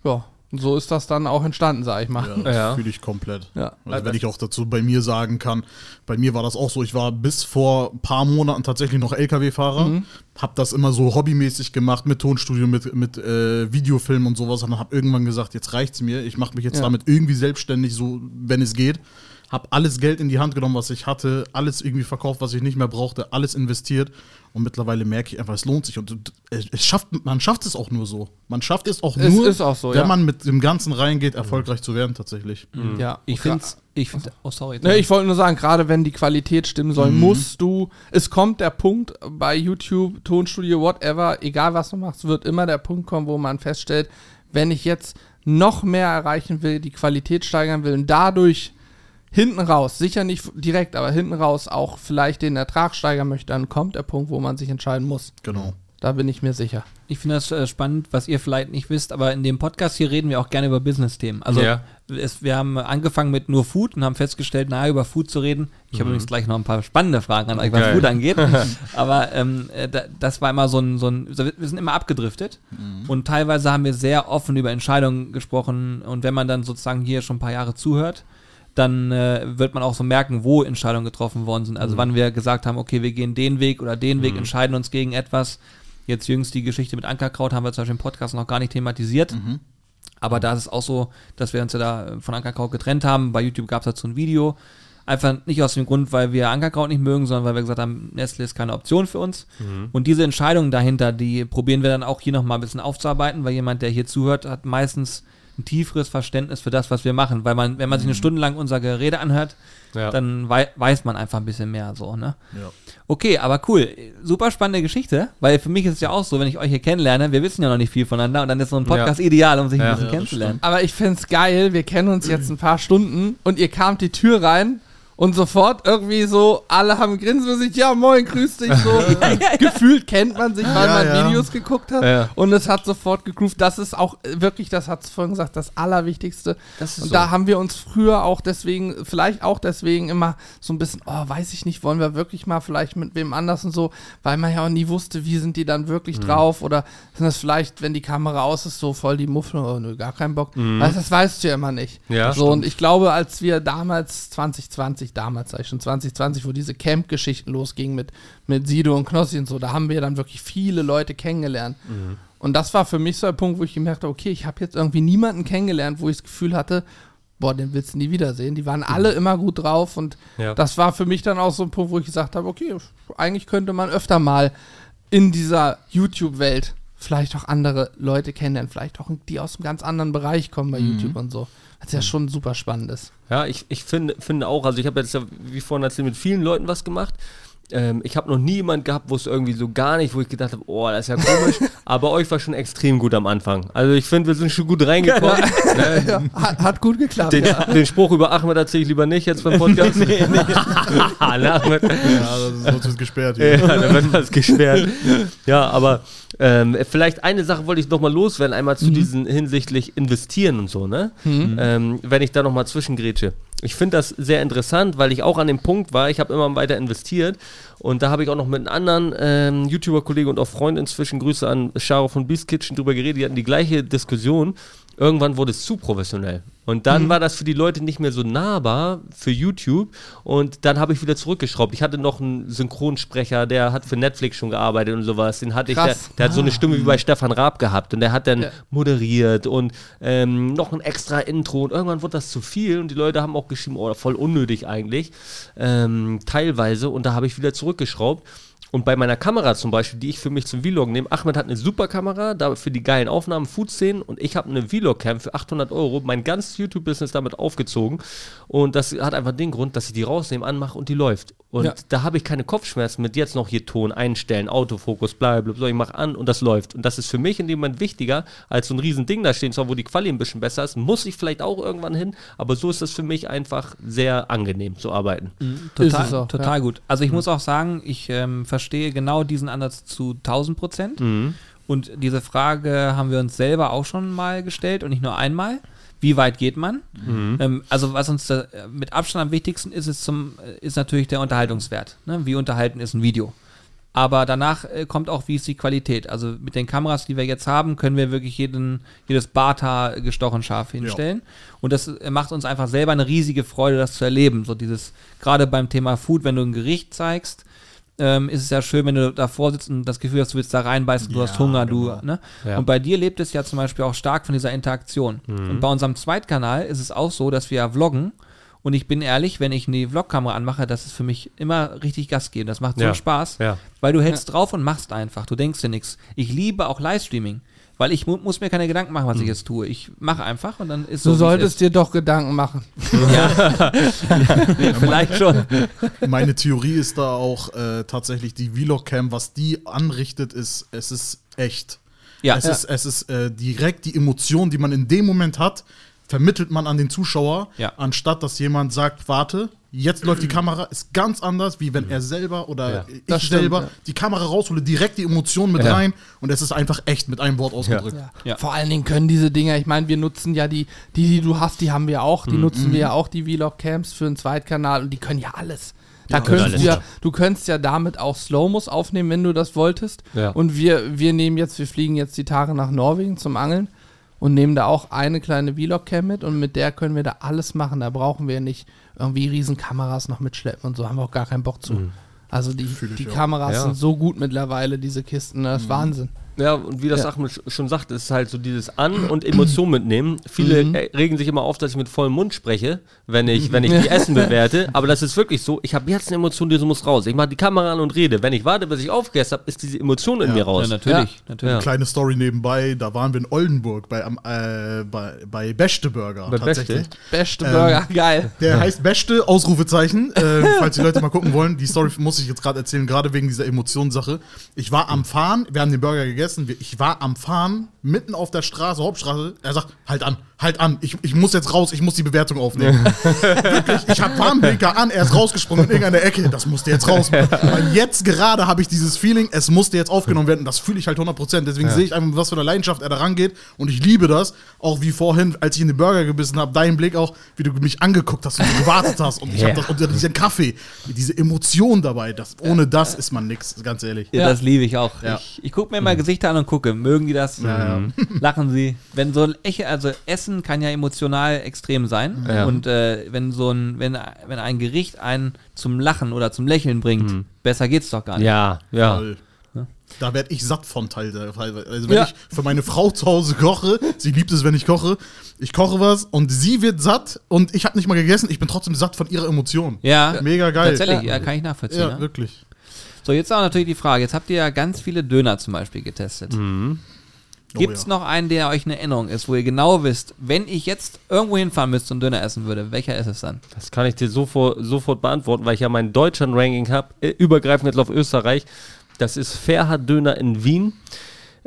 Ja, und so ist das dann auch entstanden, sag ich mal. Ja, das Ja. fühle ich komplett. Ja. Also wenn ich auch dazu bei mir sagen kann, bei mir war das auch so, ich war bis vor ein paar Monaten tatsächlich noch LKW-Fahrer, Mhm. hab das immer so hobbymäßig gemacht mit Tonstudio, mit, mit äh, Videofilm und sowas und hab irgendwann gesagt, jetzt reicht's mir, ich mache mich jetzt Ja. damit irgendwie selbstständig, so wenn es geht. Hab alles Geld in die Hand genommen, was ich hatte, alles irgendwie verkauft, was ich nicht mehr brauchte, alles investiert und mittlerweile merke ich einfach, es lohnt sich und es es schafft, man schafft es auch nur so. Man schafft es auch Es nur, ist auch so, wenn ja. man mit dem Ganzen reingeht, erfolgreich zu werden tatsächlich. Ja. Ich finde ich find, oh sorry. Ne, ich wollte nur sagen, gerade wenn die Qualität stimmen soll, musst du, es kommt der Punkt bei YouTube, Tonstudio, whatever, egal was du machst, wird immer der Punkt kommen, wo man feststellt, wenn ich jetzt noch mehr erreichen will, die Qualität steigern will und dadurch hinten raus, sicher nicht direkt, aber hinten raus auch vielleicht den Ertrag steigern möchte, dann kommt der Punkt, wo man sich entscheiden muss. Genau. Da bin ich mir sicher. Ich finde das äh, spannend, was ihr vielleicht nicht wisst, aber in dem Podcast hier reden wir auch gerne über Business-Themen. Also Ja. es, wir haben angefangen mit nur Food und haben festgestellt, naja, über Food zu reden. Ich habe übrigens gleich noch ein paar spannende Fragen an euch, was Geil. Food angeht. aber ähm, äh, da, das war immer so ein, so ein, wir sind immer abgedriftet und teilweise haben wir sehr offen über Entscheidungen gesprochen und wenn man dann sozusagen hier schon ein paar Jahre zuhört, dann äh, wird man auch so merken, wo Entscheidungen getroffen worden sind. Also wann wir gesagt haben, okay, wir gehen den Weg oder den Weg, entscheiden uns gegen etwas. Jetzt jüngst die Geschichte mit Ankerkraut haben wir zum Beispiel im Podcast noch gar nicht thematisiert. Aber da ist es auch so, dass wir uns ja da von Ankerkraut getrennt haben. Bei YouTube gab es dazu ein Video. Einfach nicht aus dem Grund, weil wir Ankerkraut nicht mögen, sondern weil wir gesagt haben, Nestle ist keine Option für uns. Und diese Entscheidungen dahinter, die probieren wir dann auch hier nochmal ein bisschen aufzuarbeiten, weil jemand, der hier zuhört, hat meistens ein tieferes Verständnis für das, was wir machen. Weil man, wenn man sich eine Stunde lang unser Gerede anhört, Ja. dann wei weiß man einfach ein bisschen mehr so, ne? Ja. Okay, aber cool. Super spannende Geschichte, weil für mich ist es ja auch so, wenn ich euch hier kennenlerne, wir wissen ja noch nicht viel voneinander und dann ist so ein Podcast ideal, um sich Ja. ein bisschen Ja, kennenzulernen. Aber ich find's geil, wir kennen uns jetzt ein paar Stunden und ihr kamt die Tür rein und sofort irgendwie so, alle haben grinsen und sich, ja moin, grüß dich, so. Gefühlt kennt man sich, weil Ja, man ja. Videos geguckt hat Ja. und es hat sofort gegroovt. Das ist auch äh, wirklich, das hat's vorhin gesagt, das Allerwichtigste. Das ist und so. da haben wir uns früher auch deswegen, vielleicht auch deswegen immer so ein bisschen, oh, weiß ich nicht, wollen wir wirklich mal vielleicht mit wem anders und so, weil man ja auch nie wusste, wie sind die dann wirklich Mhm. drauf oder sind das vielleicht, wenn die Kamera aus ist, so voll die Muffel, oh nö, gar keinen Bock. Mhm. Weißt, das weißt du ja immer nicht. Ja, so, und ich glaube, als wir damals, 2020, damals sag ich schon 2020, wo diese Camp-Geschichten losgingen mit, mit Sido und Knossi und so, da haben wir dann wirklich viele Leute kennengelernt. Mhm. Und das war für mich so ein Punkt, wo ich gemerkt habe, okay, ich habe jetzt irgendwie niemanden kennengelernt, wo ich das Gefühl hatte, boah, den willst du nie wiedersehen. Die waren alle immer gut drauf und Ja. das war für mich dann auch so ein Punkt, wo ich gesagt habe, okay, eigentlich könnte man öfter mal in dieser YouTube-Welt vielleicht auch andere Leute kennenlernen, vielleicht auch die aus einem ganz anderen Bereich kommen bei YouTube und so. Was ja schon super spannend ist. Ja, ich, ich finde, finde auch, also ich habe jetzt ja, wie vorhin erzählt, mit vielen Leuten was gemacht. Ähm, ich habe noch nie jemand gehabt, wo es irgendwie so gar nicht, wo ich gedacht habe, oh, das ist ja komisch. aber euch war schon extrem gut am Anfang. Also ich finde, wir sind schon gut reingekommen. Ne? Ja, hat, hat gut geklappt. Den, ja. den Spruch über Ahmed erzähle ich lieber nicht jetzt beim Podcast. nee, nee. Ahmed. Ja, sonst wird gesperrt. Ja, dann wird das gesperrt. Ja, aber ähm, vielleicht eine Sache wollte ich noch mal loswerden, einmal zu diesen hinsichtlich investieren und so, ne? Ähm, wenn ich da noch mal zwischengrätsche. Ich finde das sehr interessant, weil ich auch an dem Punkt war, ich habe immer weiter investiert und da habe ich auch noch mit einem anderen ähm, YouTuber-Kollegen und auch Freund inzwischen, Grüße an Sharo von Beast Kitchen, drüber geredet, die hatten die gleiche Diskussion. Irgendwann wurde es zu professionell. Und dann war das für die Leute nicht mehr so nahbar für YouTube. Und dann habe ich wieder zurückgeschraubt. Ich hatte noch einen Synchronsprecher, der hat für Netflix schon gearbeitet und sowas. Den hatte ich, der, Krass. der hat so eine Stimme wie bei Stefan Raab gehabt. Und der hat dann Ja. moderiert und ähm, noch ein extra Intro. Und irgendwann wurde das zu viel. Und die Leute haben auch geschrieben, oh, voll unnötig eigentlich. Ähm, teilweise. Und da habe ich wieder zurückgeschraubt. Und bei meiner Kamera zum Beispiel, die ich für mich zum Vlog nehme, Ahmed hat eine super Kamera, da für die geilen Aufnahmen, Food-Szenen und ich habe eine Vlog-Cam für 800 Euro, mein ganzes YouTube-Business damit aufgezogen und das hat einfach den Grund, dass ich die rausnehme, anmache und die läuft. Und Ja. da habe ich keine Kopfschmerzen mit jetzt noch hier Ton einstellen, Autofokus, bla bla bla, ich mache an und das läuft. Und das ist für mich in dem Moment wichtiger, als so ein riesen Ding da stehen zu haben, wo die Quali ein bisschen besser ist, muss ich vielleicht auch irgendwann hin, aber so ist das für mich einfach sehr angenehm zu arbeiten. Total, Ist es auch, total gut. Also ich muss auch sagen, ich ähm, verstehe genau diesen Ansatz zu 1000 Prozent. Und diese Frage haben wir uns selber auch schon mal gestellt und nicht nur einmal. Wie weit geht man? Ähm, also was uns mit Abstand am wichtigsten ist, ist, zum, äh, ist natürlich der Unterhaltungswert. Ne? Wie unterhalten ist ein Video? Aber danach äh, kommt auch, wie ist die Qualität. Also mit den Kameras, die wir jetzt haben, können wir wirklich jeden, jedes Barthaar gestochen scharf hinstellen. Und das äh, macht uns einfach selber eine riesige Freude, das zu erleben. So dieses, gerade beim Thema Food, wenn du ein Gericht zeigst, ähm, ist es ja schön, wenn du davor sitzt und das Gefühl hast, du willst da reinbeißen, du Ja, hast Hunger, genau. du, ne? Ja. Und bei dir lebt es ja zum Beispiel auch stark von dieser Interaktion. Und bei unserem Zweitkanal ist es auch so, dass wir ja vloggen. Und ich bin ehrlich, wenn ich eine Vlogkamera anmache, das ist für mich immer richtig Gas geben. Das macht so Ja. Spaß, weil du hältst drauf und machst einfach. Du denkst dir nichts. Ich liebe auch Livestreaming, weil ich mu muss mir keine Gedanken machen, was ich jetzt tue. Ich mache einfach und dann ist so. Du solltest dir doch Gedanken machen. ist. vielleicht schon. Meine Theorie ist da auch äh, tatsächlich die Vlog-Cam, was die anrichtet, ist, es ist echt. Ja. Es ist, es ist äh, direkt die Emotion, die man in dem Moment hat, vermittelt man an den Zuschauer, Ja. anstatt dass jemand sagt, warte, jetzt läuft die Kamera, ist ganz anders, wie wenn er selber oder Ja. ich stimmt, selber ja. die Kamera raushole, direkt die Emotion mit Ja. rein und es ist einfach echt mit einem Wort ausgedrückt. Ja. Ja. Vor allen Dingen können diese Dinger, ich meine, wir nutzen ja die, die, die du hast, die haben wir auch, Mhm. die nutzen wir ja auch, die Vlog-Camps für einen Zweitkanal und die können ja alles. Da können könntest du ja, ja. du könntest ja damit auch Slow-Mos aufnehmen, wenn du das wolltest. Ja. Und wir, wir nehmen jetzt, wir fliegen jetzt die Tage nach Norwegen zum Angeln und nehmen da auch eine kleine Vlog-Cam mit und mit der können wir da alles machen. Da brauchen wir nicht irgendwie riesen Kameras noch mitschleppen und so, haben wir auch gar keinen Bock zu. Also die, die. Kameras Ja. sind so gut mittlerweile, diese Kisten, das ist Wahnsinn. Ja, und wie das Ja. Ahmed sch- schon sagt, ist halt so dieses An- und Emotion mitnehmen. Viele Mhm. äh, regen sich immer auf, dass ich mit vollem Mund spreche, wenn ich, wenn ich die Essen bewerte. Aber das ist wirklich so, ich habe jetzt eine Emotion, die muss raus. Ich mache die Kamera an und rede. Wenn ich warte, bis ich aufgegessen habe, ist diese Emotion in Ja. mir Ja, raus. natürlich, natürlich. Ja. Kleine Story nebenbei, da waren wir in Oldenburg bei, am, äh, bei, bei Beste Burger Bei tatsächlich. Beste? Beste Ähm, Burger, geil. Der heißt Beste, Ausrufezeichen. Äh, falls die Leute mal gucken wollen. Die Story muss ich jetzt gerade erzählen, gerade wegen dieser Emotionssache. Ich war am Fahren, wir haben den Burger gegessen. Wir- Ich war am Fahren, mitten auf der Straße, Hauptstraße. Er sagt, halt an, halt an. Ich, ich muss jetzt raus, ich muss die Bewertung aufnehmen. Wirklich, ich habe Warnblinker an, er ist rausgesprungen in irgendeine Ecke. Das musste jetzt raus. Weil jetzt gerade habe ich dieses Feeling, es musste jetzt aufgenommen werden. Und das fühle ich halt 100%. Deswegen sehe ich einfach, was für eine Leidenschaft er da rangeht. Und ich liebe das. Auch wie vorhin, als ich in den Burger gebissen habe, dein Blick auch, wie du mich angeguckt hast und du gewartet hast. Und ich Ja. habe das, und diesen Kaffee, diese Emotion dabei. Das, ohne das ist man nix, ganz ehrlich. Ja, das liebe ich auch. Ja. Ich, ich gucke mir immer Gesichter an und gucke, mögen die das? Ja, ja. Lachen sie? Wenn so ein Eche, also Essen kann ja emotional extrem sein. Ja. Und äh, wenn so ein, wenn, wenn ein Gericht einen zum Lachen oder zum Lächeln bringt, besser geht's doch gar nicht. Ja, ja. Voll. Da werde ich satt von teilweise. Also wenn Ja. ich für meine Frau zu Hause koche, sie liebt es, wenn ich koche, ich koche was und sie wird satt und ich habe nicht mal gegessen, ich bin trotzdem satt von ihrer Emotion. Ja, Mega geil. tatsächlich, ja, kann ich nachvollziehen. Ja, ne? wirklich. So, jetzt auch natürlich die Frage, jetzt habt ihr ja ganz viele Döner zum Beispiel getestet. Gibt es ja. noch einen, der euch eine Erinnerung ist, wo ihr genau wisst, wenn ich jetzt irgendwo hinfahren müsste und Döner essen würde, welcher ist es dann? Das kann ich dir sofort, sofort beantworten, weil ich ja mein Deutschland-Ranking habe, äh, übergreifend jetzt auf Österreich. Das ist Ferhat Döner in Wien.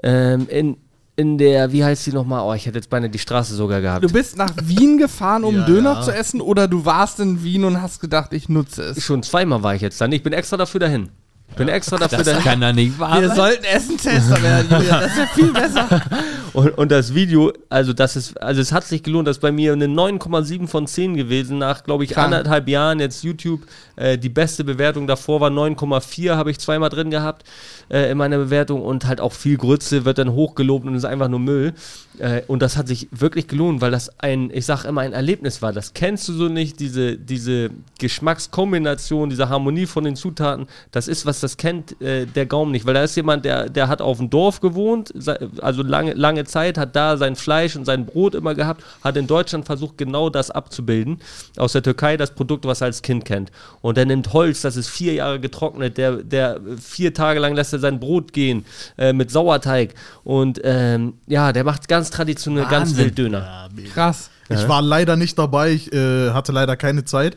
Ähm, in, in der, wie heißt die nochmal? Oh, ich hätte jetzt beinahe die Straße sogar gehabt. Du bist nach Wien gefahren, um Ja, Döner ja. zu essen, oder du warst in Wien und hast gedacht, ich nutze es. Schon zweimal war ich jetzt dann. Ich bin extra dafür dahin. Bin extra dafür dahin. kann da nicht wahr Wir sollten Essentester werden. Das wäre viel besser. Und, und das Video, also das ist, also es hat sich gelohnt, das ist bei mir eine 9,7 von 10 gewesen, nach, glaube ich, Krank. anderthalb Jahren jetzt YouTube. Äh, die beste Bewertung davor war 9,4, habe ich zweimal drin gehabt äh, in meiner Bewertung und halt auch viel Grütze wird dann hochgelobt und ist einfach nur Müll. Äh, und das hat sich wirklich gelohnt, weil das ein, ich sag immer, ein Erlebnis war. Das kennst du so nicht, diese, diese Geschmackskombination, diese Harmonie von den Zutaten. Das ist was, das kennt äh, der Gaumen nicht, weil da ist jemand, der, der hat auf dem Dorf gewohnt, also lange, lange Zeit, hat da sein Fleisch und sein Brot immer gehabt, hat in Deutschland versucht, genau das abzubilden. Aus der Türkei das Produkt, was er als Kind kennt. Und der nimmt Holz, das ist vier Jahre getrocknet, der, der vier Tage lang lässt er sein Brot gehen äh, mit Sauerteig. Und ähm, ja, der macht ganz traditionell, ganz Wahnsinn. wild Döner. Ja. Krass. Ich war leider nicht dabei, ich äh, hatte leider keine Zeit.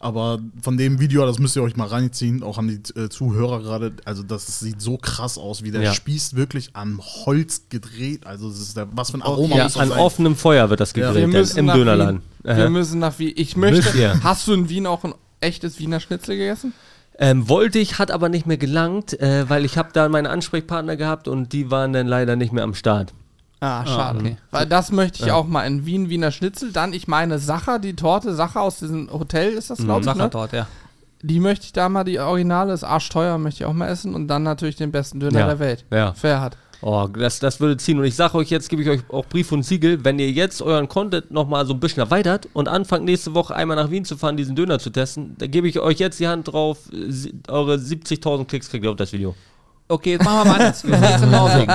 Aber von dem Video, das müsst ihr euch mal reinziehen, auch an die äh, Zuhörer gerade. Also, das sieht so krass aus, wie der Ja. spießt wirklich am Holz gedreht. Also, das ist der, was für ein Aroma Ja, muss das an sein. offenem Feuer wird das Ja. gegrillt dann, im Dönerladen. Wir müssen nach Wien. Ich möchte. Hast du in Wien auch ein echtes Wiener Schnitzel gegessen? Ähm, wollte ich, hat aber nicht mehr gelangt, äh, weil ich habe da meine Ansprechpartner gehabt und die waren dann leider nicht mehr am Start. Ah, schade. okay. Weil das möchte ich auch mal in Wien, Wiener Schnitzel. Dann, ich meine, Sacher, die Torte, Sacher aus diesem Hotel ist das, glaube ich. Ne? Sachertort, ja. Die möchte ich da mal, die Originale ist arschteuer, möchte ich auch mal essen. Und dann natürlich den besten Döner Ja. der Welt. Ja. Fair hat. Oh, das, das würde ziehen. Und ich sage euch jetzt, gebe ich euch auch Brief und Siegel, wenn ihr jetzt euren Content nochmal so ein bisschen erweitert und anfangt nächste Woche einmal nach Wien zu fahren, diesen Döner zu testen, dann gebe ich euch jetzt die Hand drauf, eure 70.000 Klicks kriegt ihr auf das Video. Okay, jetzt machen wir mal anders. Wir sind jetzt in Norwegen.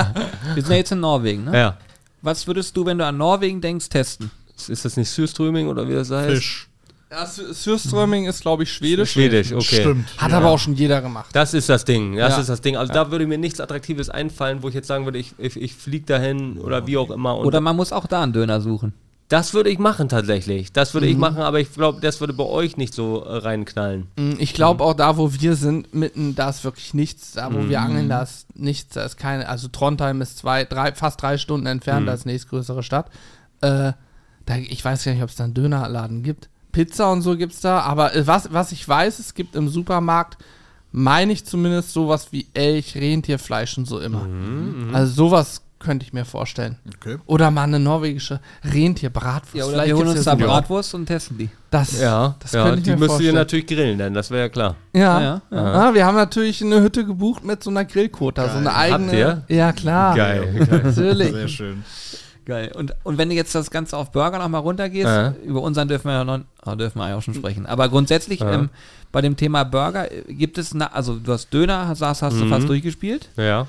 Wir sind ja jetzt in Norwegen, ne? Ja. Was würdest du, wenn du an Norwegen denkst, testen? Ist das nicht Surströming oder wie das heißt? Fisch. Ja, Surströmming ist, glaube ich, schwedisch. Schwedisch, okay. Stimmt. Hat ja. aber auch schon jeder gemacht. Das ist das Ding, das Ja. ist das Ding. Also da würde mir nichts Attraktives einfallen, wo ich jetzt sagen würde, ich, ich, ich fliege dahin oder wie auch immer. Und Oder man muss auch da einen Döner suchen. das würde ich machen tatsächlich. Das würde Mhm. ich machen, aber ich glaube, das würde bei euch nicht so äh, reinknallen. Mm, Ich glaube auch da, wo wir sind, mitten, da ist wirklich nichts. Da, wo wir Mhm. angeln, da ist nichts. Da ist keine, also Trondheim ist zwei, drei, fast drei Stunden entfernt, Mhm. ist nächstgrößere Stadt. Äh, da, ich weiß gar nicht, ob es da einen Dönerladen gibt. Pizza und so gibt es da, aber äh, was, was ich weiß, es gibt im Supermarkt, meine ich zumindest, sowas wie Elch, Rentierfleisch und so immer. Mhm, Also sowas könnte ich mir vorstellen. Okay. Oder mal eine norwegische Rentierbratwurst. Ja, oder Vielleicht wir holen uns da so- Bratwurst und testen die. Das, Ja, das ja könnte ich die mir müsst ihr natürlich grillen, denn das wäre ja klar. Ja, Ja, ja. ja. Ah, wir haben natürlich eine Hütte gebucht mit so einer Grillquote, so eine eigene. Habt ihr? Ja, klar. Geil. Natürlich. Sehr schön. Geil. Und, und wenn du jetzt das Ganze auf Burger nochmal runtergehst, Ja. über unseren dürfen wir ja noch, ah, dürfen wir auch schon sprechen. Aber grundsätzlich Ja. ähm, bei dem Thema Burger äh, gibt es, na, also du hast Döner, sagst, hast du Mhm. fast durchgespielt. Ja.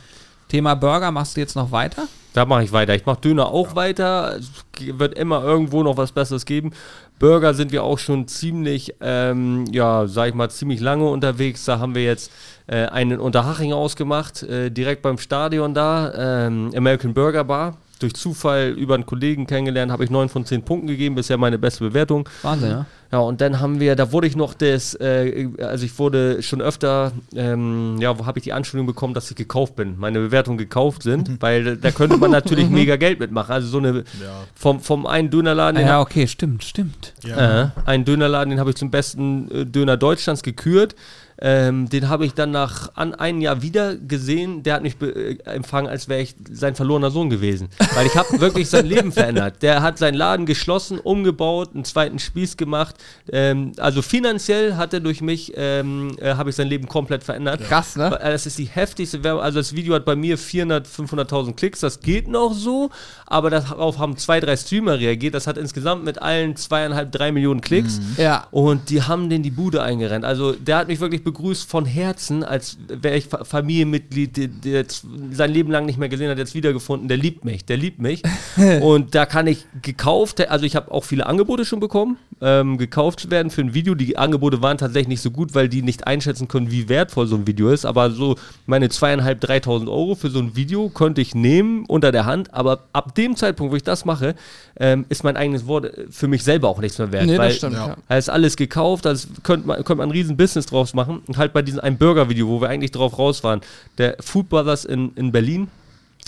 Thema Burger machst du jetzt noch weiter? Da mache ich weiter. Ich mache Döner auch weiter. Es wird immer irgendwo noch was Besseres geben. Burger sind wir auch schon ziemlich, ähm, ja, sag ich mal, ziemlich lange unterwegs. Da haben wir jetzt äh, einen in Unterhaching ausgemacht, äh, direkt beim Stadion da, ähm, American Burger Bar. Durch Zufall über einen Kollegen kennengelernt, habe ich 9 von 10 Punkten gegeben, bisher meine beste Bewertung. Wahnsinn, ja? Ja, und dann haben wir, da wurde ich noch das, äh, also ich wurde schon öfter, ähm, ja, wo habe ich die Anschuldigung bekommen, dass ich gekauft bin, meine Bewertungen gekauft sind, weil da könnte man natürlich mega Geld mitmachen. Also so eine, Ja. vom, vom einen Dönerladen, Ah, ja, okay, stimmt, stimmt. Ja. äh, einen Dönerladen, den habe ich zum besten äh, Döner Deutschlands gekürt. Ähm, den habe ich dann nach an, einem Jahr wieder gesehen. Der hat mich äh, empfangen, als wäre ich sein verlorener Sohn gewesen. Weil ich habe wirklich sein Leben verändert. Der hat seinen Laden geschlossen, umgebaut, einen zweiten Spieß gemacht. Ähm, also finanziell hat er durch mich, ähm, äh, habe ich sein Leben komplett verändert. Krass, ne? Äh, Das ist die heftigste Werbung. Also das Video hat bei mir 400, 500.000 Klicks. Das geht noch so, aber darauf haben zwei, drei Streamer reagiert. Das hat insgesamt mit allen zweieinhalb, drei Millionen Klicks. Ja. Und die haben den die Bude eingerennt. Also der hat mich wirklich begrüßt von Herzen, als wäre ich Fa- Familienmitglied, der, der jetzt sein Leben lang nicht mehr gesehen hat, jetzt wiedergefunden. Der liebt mich, der liebt mich. und da kann ich gekauft, also ich habe auch viele Angebote schon bekommen, ähm, gekauft werden für ein Video. Die Angebote waren tatsächlich nicht so gut, weil die nicht einschätzen können, wie wertvoll so ein Video ist. Aber so meine zweieinhalb, dreitausend Euro für so ein Video konnte ich nehmen unter der Hand. Aber ab dem Zeitpunkt, wo ich das mache, ähm, ist mein eigenes Wort äh, für mich selber auch nichts mehr wert. Nee, weil das stimmt, ja. da ist alles gekauft, also könnte man, könnte man ein riesen Business draus machen. Und halt bei diesem einem Burger-Video, wo wir eigentlich drauf raus waren, der Food Brothers in, in Berlin,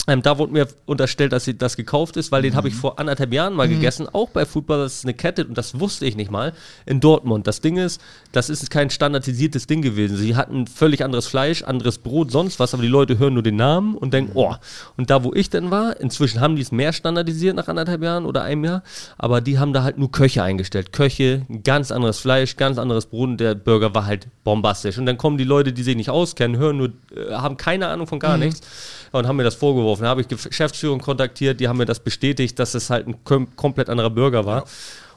ähm, da wurde mir unterstellt, dass sie- das gekauft ist, weil den habe ich vor anderthalb Jahren mal gegessen, auch bei Brothers, das ist eine Kette und das wusste ich nicht mal, in Dortmund. Das Ding ist, das ist kein standardisiertes Ding gewesen. Sie hatten völlig anderes Fleisch, anderes Brot, sonst was, aber die Leute hören nur den Namen und denken, oh. Und da, wo ich denn war, inzwischen haben die es mehr standardisiert nach anderthalb Jahren oder einem Jahr, aber die haben da halt nur Köche eingestellt. Köche, ganz anderes Fleisch, ganz anderes Brot und der Burger war halt bombastisch. Und dann kommen die Leute, die sich nicht auskennen, hören nur, äh, haben keine Ahnung von gar nichts und haben mir das vorgeworfen. Da habe ich Geschäftsführung kontaktiert, die haben mir das bestätigt, dass es halt ein kom komplett anderer Burger war.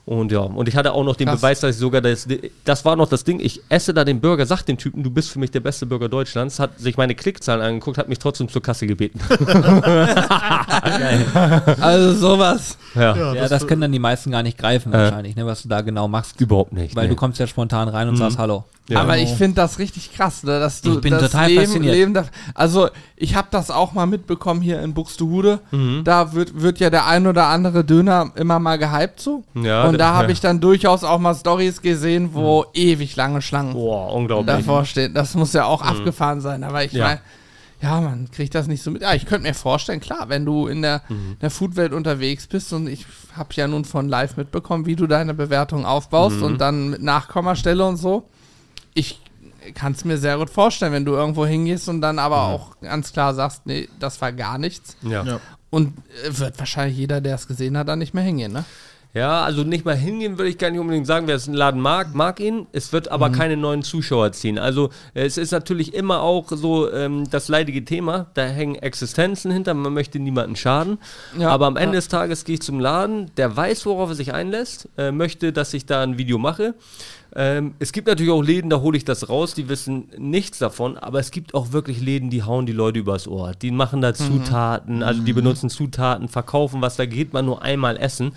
Und ja, und ich hatte auch noch den Krass. Beweis, dass ich sogar das, das war noch das Ding, ich esse da den Burger, sag dem Typen, du bist für mich der beste Burger Deutschlands, hat sich meine Klickzahlen angeguckt, hat mich trotzdem zur Kasse gebeten. Also sowas. Ja, Ja, das können dann die meisten gar nicht greifen wahrscheinlich, ne, was du da genau machst. überhaupt nicht. Weil nee. du kommst ja spontan rein und sagst Hallo. Ja. Aber ich finde das richtig krass, ne, dass du Ich bin das total Leben, fasziniert. Leben da, Also ich habe das auch mal mitbekommen hier in Buxtehude. Da wird, wird ja der ein oder andere Döner immer mal gehypt so. Ja, und da habe ja. ich dann durchaus auch mal Stories gesehen, wo ewig lange Schlangen Boah, unglaublich. davor stehen. Das muss ja auch abgefahren sein. Aber ich Ja. meine, ja, man kriegt das nicht so mit. Ja, ich könnte mir vorstellen, klar, wenn du in der, Mhm. der Foodwelt unterwegs bist und ich habe ja nun von live mitbekommen, wie du deine Bewertung aufbaust Mhm. und dann mit Nachkommastelle und so. Ich kann es mir sehr gut vorstellen, wenn du irgendwo hingehst und dann aber Mhm. auch ganz klar sagst, nee, das war gar nichts. Ja. Ja. Und äh, wird wahrscheinlich jeder, der es gesehen hat, dann nicht mehr hingehen, ne? Ja, also nicht mal hingehen würde ich gar nicht unbedingt sagen, wer es einen Laden mag, mag ihn. Es wird Mhm. aber keine neuen Zuschauer ziehen. Also es ist natürlich immer auch so ähm, das leidige Thema. Da hängen Existenzen hinter, man möchte niemanden schaden. Ja, aber am Ende ja. des Tages gehe ich zum Laden, der weiß, worauf er sich einlässt, äh, möchte, dass ich da ein Video mache. Ähm, es gibt natürlich auch Läden, da hole ich das raus, die wissen nichts davon, aber es gibt auch wirklich Läden, die hauen die Leute übers Ohr. Die machen da Zutaten, also die benutzen Zutaten, verkaufen was, da geht man nur einmal essen.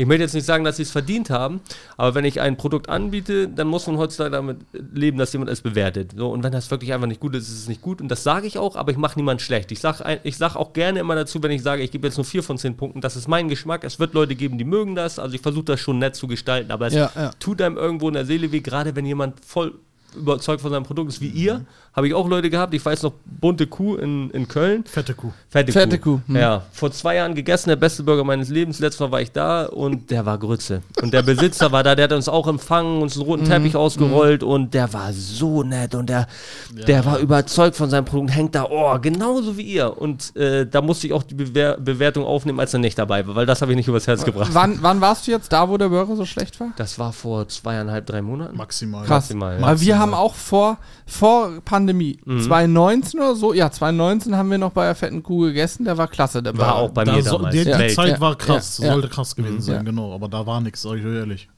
Ich möchte jetzt nicht sagen, dass sie es verdient haben, aber wenn ich ein Produkt anbiete, dann muss man heutzutage damit leben, dass jemand es bewertet. So, und wenn das wirklich einfach nicht gut ist, ist es nicht gut. Und das sage ich auch, aber ich mache niemanden schlecht. Ich sage ich sag auch gerne immer dazu, wenn ich sage, ich gebe jetzt nur vier von zehn Punkten, das ist mein Geschmack. Es wird Leute geben, die mögen das. Also ich versuche das schon nett zu gestalten, aber es Ja, ja. tut einem irgendwo in der Seele weh, gerade wenn jemand voll überzeugt von seinem Produkt ist wie ihr. Habe ich auch Leute gehabt, ich weiß noch, bunte Kuh in, in Köln. Fette Kuh. Fette, Fette Kuh. Kuh, hm. Ja, vor zwei Jahren gegessen, der beste Burger meines Lebens. Letztes Mal war ich da und der war Grütze. Und der Besitzer war da, der hat uns auch empfangen, uns einen roten Teppich ausgerollt und der war so nett und der, der war überzeugt von seinem Produkt, hängt da, oh, genauso wie ihr. Und äh, da musste ich auch die Bewer Bewertung aufnehmen, als er nicht dabei war, weil das habe ich nicht übers Herz gebracht. Wann, wann warst du jetzt da, wo der Burger so schlecht war? Das war vor zweieinhalb, drei Monaten. Maximal. Krass. Maximal, ja. Aber wir haben auch vor, vor Pandemie, Mhm. 2019 oder so, ja, 2019 haben wir noch bei der fetten Kuh gegessen, der war klasse, der War auch bei da mir so, damals. Die, die Ja. Zeit Ja. war krass. Ja. Sollte krass gewesen sein, Ja. genau. Aber da war nichts, sag ich euch ehrlich.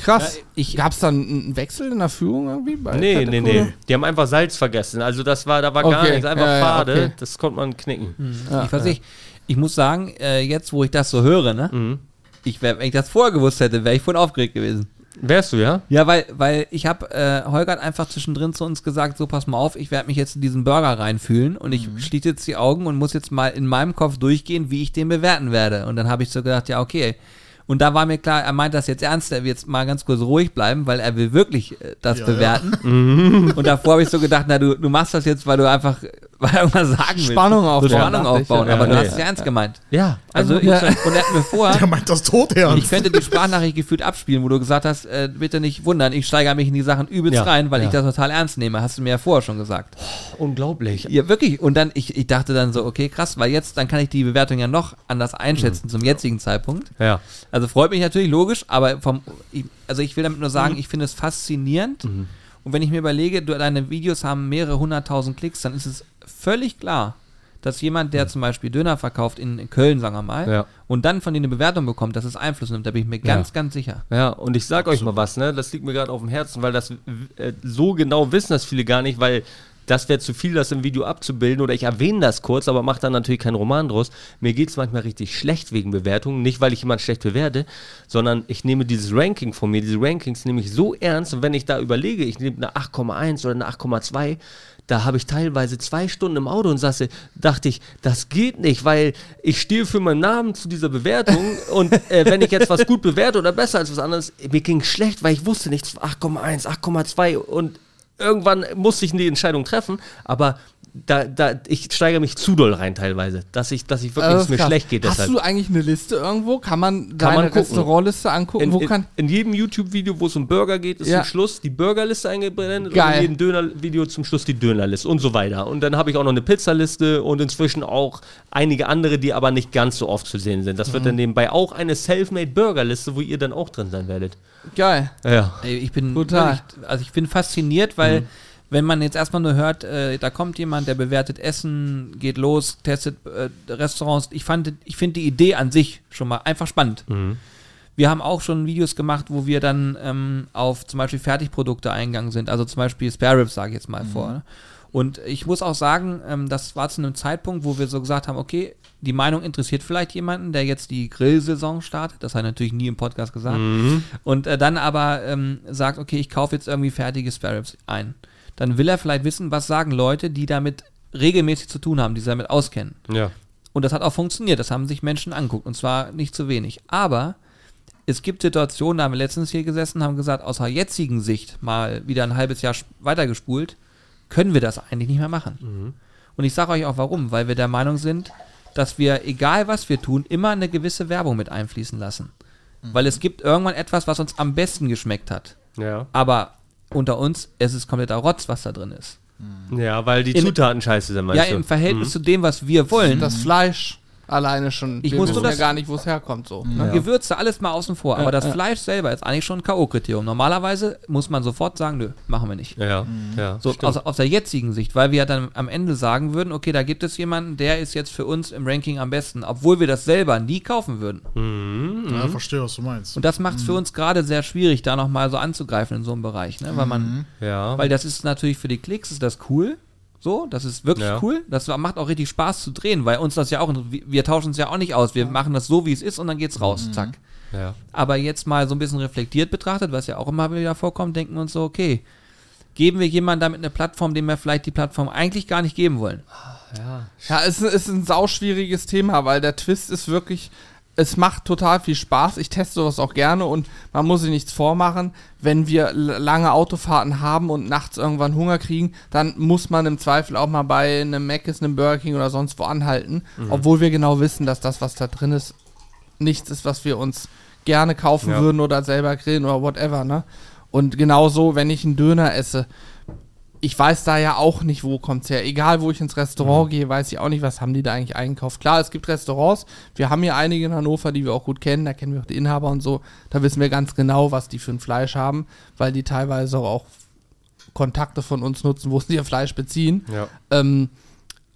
Krass. Ja, ich- Gab es dann einen Wechsel in der Führung irgendwie? Bei Nee, Fette nee, Kuh? nee. Die haben einfach Salz vergessen. Also das war, da war gar Okay. nichts, einfach Ja, ja, fade. okay. Das konnte man knicken. Ja, ich weiß nicht, ich muss sagen, äh, jetzt wo ich das so höre, ne, Mhm. ich wär, wenn ich das vorher gewusst hätte, wäre ich voll aufgeregt gewesen. Wärst du, ja? Ja, weil, weil ich habe, äh, Holger hat einfach zwischendrin zu uns gesagt, so pass mal auf, ich werde mich jetzt in diesen Burger reinfühlen und ich schließe jetzt die Augen und muss jetzt mal in meinem Kopf durchgehen, wie ich den bewerten werde. Und dann habe ich so gedacht, ja, okay. Und da war mir klar, er meint das jetzt ernst, er will jetzt mal ganz kurz ruhig bleiben, weil er will wirklich äh, das Ja, bewerten. Und davor habe ich so gedacht, na, du, du machst das jetzt, weil du einfach weil du irgendwas sagen willst. Spannung aufbauen, Spannung ich, aufbauen, ja. aber Ja, du nee. hast es ja ernst gemeint. Ja. Also, ich, Ja. und er hat mir vorher, Der meint das tot ernst. ich könnte die Sprachnachricht gefühlt abspielen, wo du gesagt hast, äh, bitte nicht wundern, ich steigere mich in die Sachen übelst Ja, rein, weil ja. ich das total ernst nehme. Hast du mir ja vorher schon gesagt. Unglaublich. Ja, wirklich. Und dann, ich, ich dachte dann so, okay, krass, weil jetzt, dann kann ich die Bewertung ja noch anders einschätzen zum jetzigen Zeitpunkt. Ja. Also freut mich natürlich logisch, aber vom, ich, also ich will damit nur sagen, ich finde es faszinierend. Und wenn ich mir überlege, du, deine Videos haben mehrere hunderttausend Klicks, dann ist es völlig klar, dass jemand, der zum Beispiel Döner verkauft in Köln, sagen wir mal, Ja. und dann von denen eine Bewertung bekommt, dass es Einfluss nimmt, da bin ich mir ganz, Ja. ganz sicher. Ja, und ich sag euch mal was, ne? Das liegt mir gerade auf dem Herzen, weil das äh, so genau wissen das viele gar nicht, weil das wäre zu viel, das im Video abzubilden oder ich erwähne das kurz, aber mache dann natürlich keinen Roman draus. Mir geht es manchmal richtig schlecht wegen Bewertungen, nicht weil ich jemanden schlecht bewerte, sondern ich nehme dieses Ranking von mir, diese Rankings nehme ich so ernst und wenn ich da überlege, ich nehme eine 8,1 oder eine 8,2, da habe ich teilweise zwei Stunden im Auto und saße, dachte ich, das geht nicht, weil ich stehe für meinen Namen zu dieser Bewertung und äh, wenn ich jetzt was gut bewerte oder besser als was anderes, mir ging schlecht, weil ich wusste nichts, 8,1, 8,2 und irgendwann musste ich die Entscheidung treffen, aber da, da, ich steigere mich zu doll rein teilweise, dass ich, dass ich wirklich, Das dass ist mir krass. schlecht geht Hast deshalb. du eigentlich eine Liste irgendwo? Kann man deine man. Restaurantliste angucken? In, wo in, kann in jedem YouTube-Video, wo es um Burger geht, ist Ja. zum Schluss die Burgerliste eingeblendet Geil. und in jedem Döner-Video zum Schluss die Dönerliste und so weiter. Und dann habe ich auch noch eine Pizzaliste und inzwischen auch einige andere, die aber nicht ganz so oft zu sehen sind. Das wird Mhm. dann nebenbei auch eine Selfmade-Burgerliste, wo ihr dann auch drin sein werdet. geil. Ja. Ich bin Total. also ich bin fasziniert, weil wenn man jetzt erstmal nur hört, äh, da kommt jemand, der bewertet Essen, geht los, testet äh, Restaurants. Ich fand, ich finde die Idee an sich schon mal einfach spannend. Wir haben auch schon Videos gemacht, wo wir dann ähm, auf zum Beispiel Fertigprodukte eingegangen sind, also zum Beispiel Spare Ribs, sage ich jetzt mal vor. ne? Und ich muss auch sagen, ähm, das war zu einem Zeitpunkt, wo wir so gesagt haben, okay, die Meinung interessiert vielleicht jemanden, der jetzt die Grillsaison startet. Das hat er natürlich nie im Podcast gesagt. Und äh, dann aber ähm, sagt, okay, ich kaufe jetzt irgendwie fertige Spare Ribs ein. Dann will er vielleicht wissen, was sagen Leute, die damit regelmäßig zu tun haben, die sich damit auskennen. Ja. Und das hat auch funktioniert. Das haben sich Menschen angeguckt. Und zwar nicht zu wenig. Aber es gibt Situationen, da haben wir letztens hier gesessen, haben gesagt, aus der jetzigen Sicht mal wieder ein halbes Jahr weitergespult, können wir das eigentlich nicht mehr machen. Und ich sage euch auch warum. Weil wir der Meinung sind, dass wir, egal was wir tun, immer eine gewisse Werbung mit einfließen lassen. Weil es gibt irgendwann etwas, was uns am besten geschmeckt hat. Ja. Aber unter uns, es ist kompletter Rotz, was da drin ist. Ja, weil die In- Zutaten scheiße sind, Ja, meinst du? im Verhältnis zu dem, was wir wollen. Das Fleisch alleine schon. Ich nur ja das- gar nicht, wo es herkommt. So, ne? Gewürze, alles mal außen vor. Aber das Fleisch selber ist eigentlich schon ein K.O.-Kriterium. Normalerweise muss man sofort sagen, nö, machen wir nicht. Ja, ja. So, aus, aus der jetzigen Sicht, weil wir ja dann am Ende sagen würden, okay, da gibt es jemanden, der ist jetzt für uns im Ranking am besten, obwohl wir das selber nie kaufen würden. Ja, verstehe, was du meinst. Und das macht es für uns gerade sehr schwierig, da nochmal so anzugreifen in so einem Bereich, ne? Weil man, ja. weil das ist natürlich für die Klicks ist das cool. So, das ist wirklich Ja. cool. Das macht auch richtig Spaß zu drehen, weil uns das ja auch, wir, tauschen es ja auch nicht aus. Wir machen das so, wie es ist und dann geht's raus. Zack. ja. Aber jetzt mal so ein bisschen reflektiert betrachtet, was ja auch immer wieder vorkommt, denken wir uns so, okay, geben wir jemandem damit eine Plattform, dem wir vielleicht die Plattform eigentlich gar nicht geben wollen. Ja, es ist, ist ein sauschwieriges Thema, weil der Twist ist wirklich, es macht total viel Spaß. Ich teste sowas auch gerne und man muss sich nichts vormachen. Wenn wir lange Autofahrten haben und nachts irgendwann Hunger kriegen, dann muss man im Zweifel auch mal bei einem Mc's, einem Burger King oder sonst wo anhalten, obwohl wir genau wissen, dass das, was da drin ist, nichts ist, was wir uns gerne kaufen Ja. würden oder selber grillen oder whatever, ne? Und genauso, wenn ich einen Döner esse, ich weiß da ja auch nicht, wo kommt's her. Egal, wo ich ins Restaurant gehe, weiß ich auch nicht, was haben die da eigentlich eingekauft. Klar, es gibt Restaurants. Wir haben hier einige in Hannover, die wir auch gut kennen. Da kennen wir auch die Inhaber und so. Da wissen wir ganz genau, was die für ein Fleisch haben, weil die teilweise auch Kontakte von uns nutzen, wo sie ihr Fleisch beziehen. Ja. Ähm,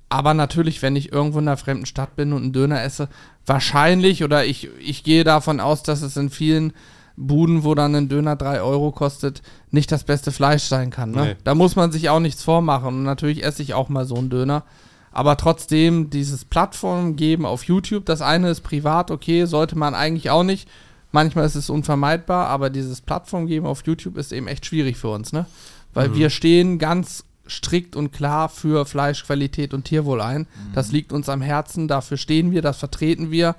aber natürlich, wenn ich irgendwo in einer fremden Stadt bin und einen Döner esse, wahrscheinlich oder ich, ich gehe davon aus, dass es in vielen Buden, wo dann ein Döner 3 Euro kostet, nicht das beste Fleisch sein kann. Ne? Nee. Da muss man sich auch nichts vormachen. Und natürlich esse ich auch mal so einen Döner. Aber trotzdem, dieses Plattform geben auf YouTube, das eine ist privat, okay, sollte man eigentlich auch nicht. Manchmal ist es unvermeidbar, aber dieses Plattform geben auf YouTube ist eben echt schwierig für uns, ne? Weil wir stehen ganz strikt und klar für Fleischqualität und Tierwohl ein. Das liegt uns am Herzen, dafür stehen wir, das vertreten wir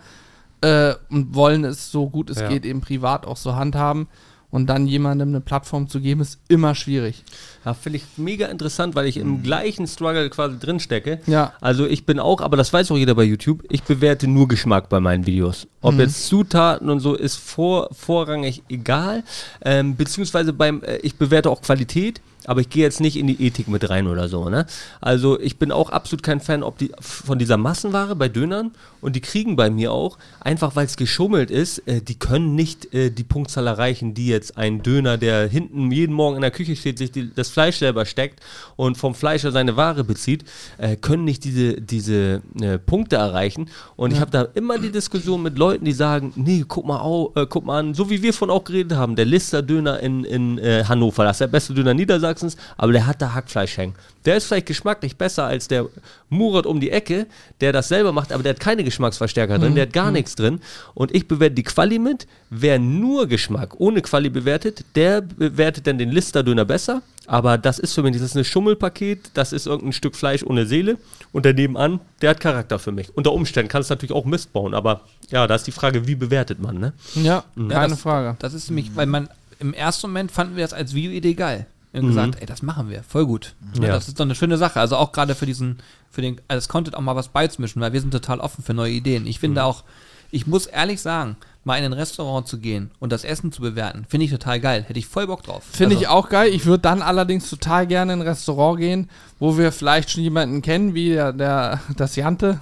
äh, und wollen es so gut es Ja. geht eben privat auch so handhaben. Und dann jemandem eine Plattform zu geben, ist immer schwierig. Ja, finde ich mega interessant, weil ich im gleichen Struggle quasi drin stecke. Ja. Also ich bin auch, aber das weiß auch jeder bei YouTube, ich bewerte nur Geschmack bei meinen Videos. Ob jetzt Zutaten und so ist vor, vorrangig egal. Ähm, beziehungsweise beim, äh, ich bewerte auch Qualität. Aber ich gehe jetzt nicht in die Ethik mit rein oder so. Ne? Also ich bin auch absolut kein Fan die, von dieser Massenware bei Dönern und die kriegen bei mir auch, einfach weil es geschummelt ist, äh, die können nicht äh, die Punktzahl erreichen, die jetzt ein Döner, der hinten jeden Morgen in der Küche steht, sich die, das Fleisch selber steckt und vom Fleischer seine Ware bezieht, äh, können nicht diese, diese äh, Punkte erreichen. Und ich habe da immer die Diskussion mit Leuten, die sagen, nee, guck mal, au, äh, guck mal an, so wie wir von auch geredet haben, der Lister Döner in, in äh, Hannover, das ist der beste Döner Niedersachsens, aber der hat da Hackfleisch hängen. Der ist vielleicht geschmacklich besser als der Murat um die Ecke, der das selber macht, aber der hat keine Geschmacksverstärker drin, der hat gar nichts drin. Und ich bewerte die Quali mit. Wer nur Geschmack ohne Quali bewertet, der bewertet dann den Lister-Döner besser. Aber das ist für mich, das ist ein Schummelpaket, das ist irgendein Stück Fleisch ohne Seele. Und der nebenan, der hat Charakter für mich. Unter Umständen kann es natürlich auch Mist bauen, aber ja, da ist die Frage, wie bewertet man, ne? Ja, Ja, keine das, Frage. Das ist nämlich, weil man im ersten Moment fanden wir das als Videoidee geil. Wir haben gesagt, ey, das machen wir, voll gut. Ne, Ja. Das ist doch eine schöne Sache. Also auch gerade für diesen, für den, als Content auch mal was beizumischen, weil wir sind total offen für neue Ideen. Ich finde auch, ich muss ehrlich sagen, mal in ein Restaurant zu gehen und das Essen zu bewerten, finde ich total geil. Hätte ich voll Bock drauf. Finde also, ich auch geil. Ich würde dann allerdings total gerne in ein Restaurant gehen, wo wir vielleicht schon jemanden kennen, wie der, der das Jante.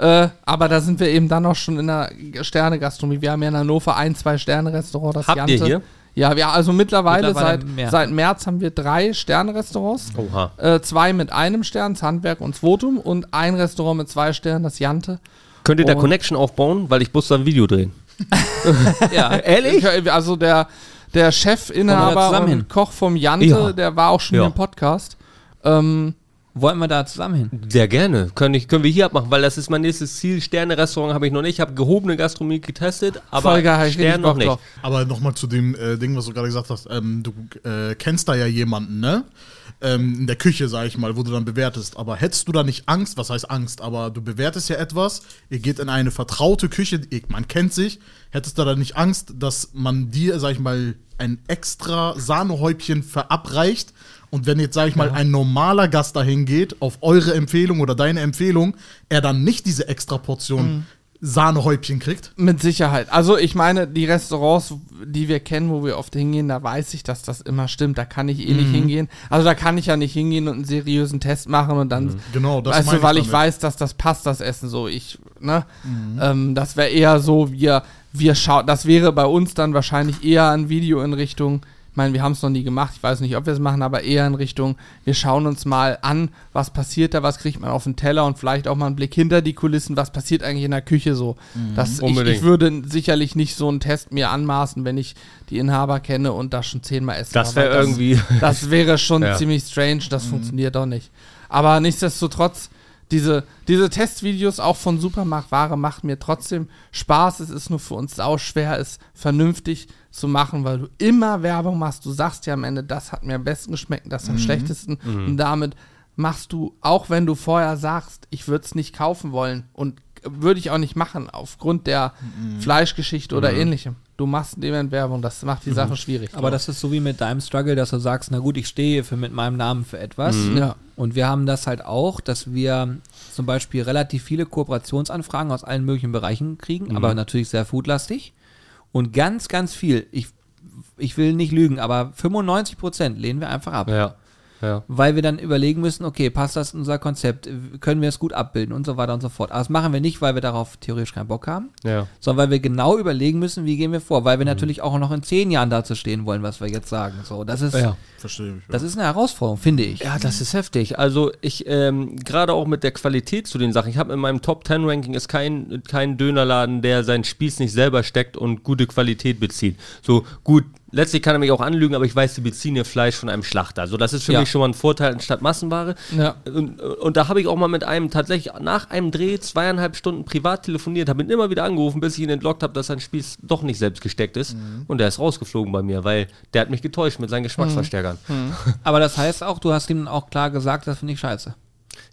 Äh, aber da sind wir eben dann auch schon in der Sterne-Gastronomie. Wir haben ja in Hannover ein, zwei Sterne-Restaurant, das Habt Jante. ihr hier? Ja, wir, also mittlerweile, Mittlerweile seit, mehr. seit März haben wir drei Sterne-Restaurants. Oha. Äh, zwei mit einem Stern, das Handwerk und Votum. Und ein Restaurant mit zwei Sternen, das Jante. Könnt ihr da Und- Connection aufbauen? Weil ich muss da ein Video drehen. Ja, Ehrlich? Also der, der Chefinhaber und hin? Koch vom Jante, Ja. der war auch schon Ja. im Podcast. Ähm, wollen wir da zusammen hin? Sehr gerne. Können, ich, können wir hier abmachen, weil das ist mein nächstes Ziel. Sterne-Restaurant habe ich noch nicht. Ich habe gehobene Gastronomie getestet, aber geil, Stern noch nicht. drauf. Aber nochmal zu dem äh, Ding, was du gerade gesagt hast. Ähm, du äh, kennst da ja jemanden, ne? Ähm, in der Küche, sag ich mal, wo du dann bewertest. Aber hättest du da nicht Angst? Was heißt Angst? Aber du bewertest ja etwas. Ihr geht in eine vertraute Küche. Man kennt sich. Hättest du da nicht Angst, dass man dir, sag ich mal, ein extra Sahnehäubchen verabreicht? Und wenn jetzt, sag ich mal, ein normaler Gast dahin geht, auf eure Empfehlung oder deine Empfehlung, er dann nicht diese extra Portion Sahnehäubchen kriegt? Mit Sicherheit. Also ich meine, die Restaurants, die wir kennen, wo wir oft hingehen, da weiß ich, dass das immer stimmt. Da kann ich eh nicht hingehen. Also da kann ich ja nicht hingehen und einen seriösen Test machen und dann, Genau, das weißt du, weil ich damit. weiß, dass das passt, das Essen so. Ich, ne? Ähm, das wäre eher so, wir, wir schauen, das wäre bei uns dann wahrscheinlich eher ein Video in Richtung, ich meine, wir haben es noch nie gemacht, ich weiß nicht, ob wir es machen, aber eher in Richtung, wir schauen uns mal an, was passiert da, was kriegt man auf den Teller und vielleicht auch mal einen Blick hinter die Kulissen, was passiert eigentlich in der Küche so. Das, ich, ich würde sicherlich nicht so einen Test mir anmaßen, wenn ich die Inhaber kenne und das schon zehnmal essen Das wäre irgendwie. das wäre schon Ja. ziemlich strange, das funktioniert doch nicht. Aber nichtsdestotrotz, diese, diese Testvideos auch von Supermarktware machen mir trotzdem Spaß. Es ist nur für uns sau schwer, es vernünftig zu machen, weil du immer Werbung machst. Du sagst ja am Ende, das hat mir am besten geschmeckt, das am schlechtesten. Und damit machst du, auch wenn du vorher sagst, ich würde es nicht kaufen wollen und würde ich auch nicht machen, aufgrund der Fleischgeschichte oder ähnlichem. Du machst dem Werbung, das macht die Sache schwierig. Aber das ist so wie mit deinem Struggle, dass du sagst, na gut, ich stehe für mit meinem Namen für etwas. Ja. Und wir haben das halt auch, dass wir zum Beispiel relativ viele Kooperationsanfragen aus allen möglichen Bereichen kriegen, aber natürlich sehr foodlastig. Und ganz, ganz viel, ich, ich will nicht lügen, aber 95 Prozent lehnen wir einfach ab. Ja. Ja. Weil wir dann überlegen müssen, okay, passt das in unser Konzept, können wir es gut abbilden und so weiter und so fort. Aber das machen wir nicht, weil wir darauf theoretisch keinen Bock haben, Ja. sondern weil wir genau überlegen müssen, wie gehen wir vor, weil wir natürlich auch noch in zehn Jahren dazu stehen wollen, was wir jetzt sagen. So, das ist, Ja. Verstehe ich. das ist eine Herausforderung, finde ich. Ja, das ist heftig. Also ich, ähm, gerade auch mit der Qualität zu den Sachen. Ich habe in meinem Top 10 Ranking ist kein, kein Dönerladen, der seinen Spieß nicht selber steckt und gute Qualität bezieht. So gut, letztlich kann er mich auch anlügen, aber ich weiß, die beziehen ihr Fleisch von einem Schlachter. So, das ist für Ja. mich schon mal ein Vorteil anstatt Massenware. Ja. Und, und da habe ich auch mal mit einem tatsächlich nach einem Dreh zweieinhalb Stunden privat telefoniert, habe ihn immer wieder angerufen, bis ich ihn entlockt habe, dass sein Spieß doch nicht selbst gesteckt ist. Und der ist rausgeflogen bei mir, weil der hat mich getäuscht mit seinen Geschmacksverstärkern. Aber das heißt auch, du hast ihm auch klar gesagt, das finde ich scheiße.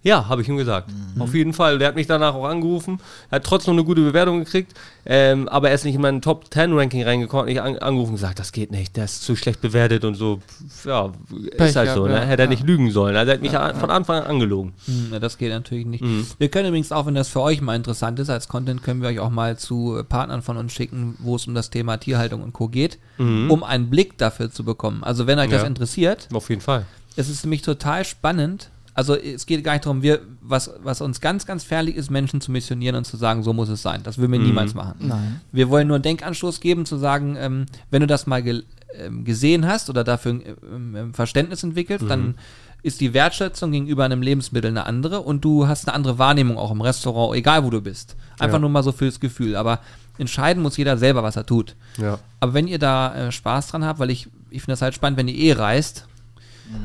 Ja, habe ich ihm gesagt. Mhm. Auf jeden Fall. Der hat mich danach auch angerufen. Er hat trotzdem eine gute Bewertung gekriegt. Ähm, aber er ist nicht in mein Top 10 Ranking reingekommen. Ich an, angerufen und gesagt, das geht nicht. Der ist zu schlecht bewertet und so. Ja, Pech ist halt so. gehabt, Ne? ja. Hätte er Ja. nicht lügen sollen. Also er hat mich a- von Anfang an angelogen. Hm, na, das geht natürlich nicht. Mhm. Wir können übrigens auch, wenn das für euch mal interessant ist, als Content können wir euch auch mal zu Partnern von uns schicken, wo es um das Thema Tierhaltung und Co. geht, um einen Blick dafür zu bekommen. Also wenn euch das Ja. interessiert, Auf jeden Fall. es ist nämlich total spannend. Also es geht gar nicht darum, wir, was, was uns ganz, ganz fährlich ist, Menschen zu missionieren und zu sagen, so muss es sein. Das würden wir niemals machen. Nein. Wir wollen nur einen Denkanstoß geben, zu sagen, ähm, wenn du das mal ge ähm, gesehen hast oder dafür ähm, ähm, Verständnis entwickelst, dann ist die Wertschätzung gegenüber einem Lebensmittel eine andere und du hast eine andere Wahrnehmung auch im Restaurant, egal wo du bist. Einfach Ja. nur mal so fürs Gefühl. Aber entscheiden muss jeder selber, was er tut. Ja. Aber wenn ihr da äh, Spaß dran habt, weil ich, ich finde das halt spannend, wenn ihr eh reist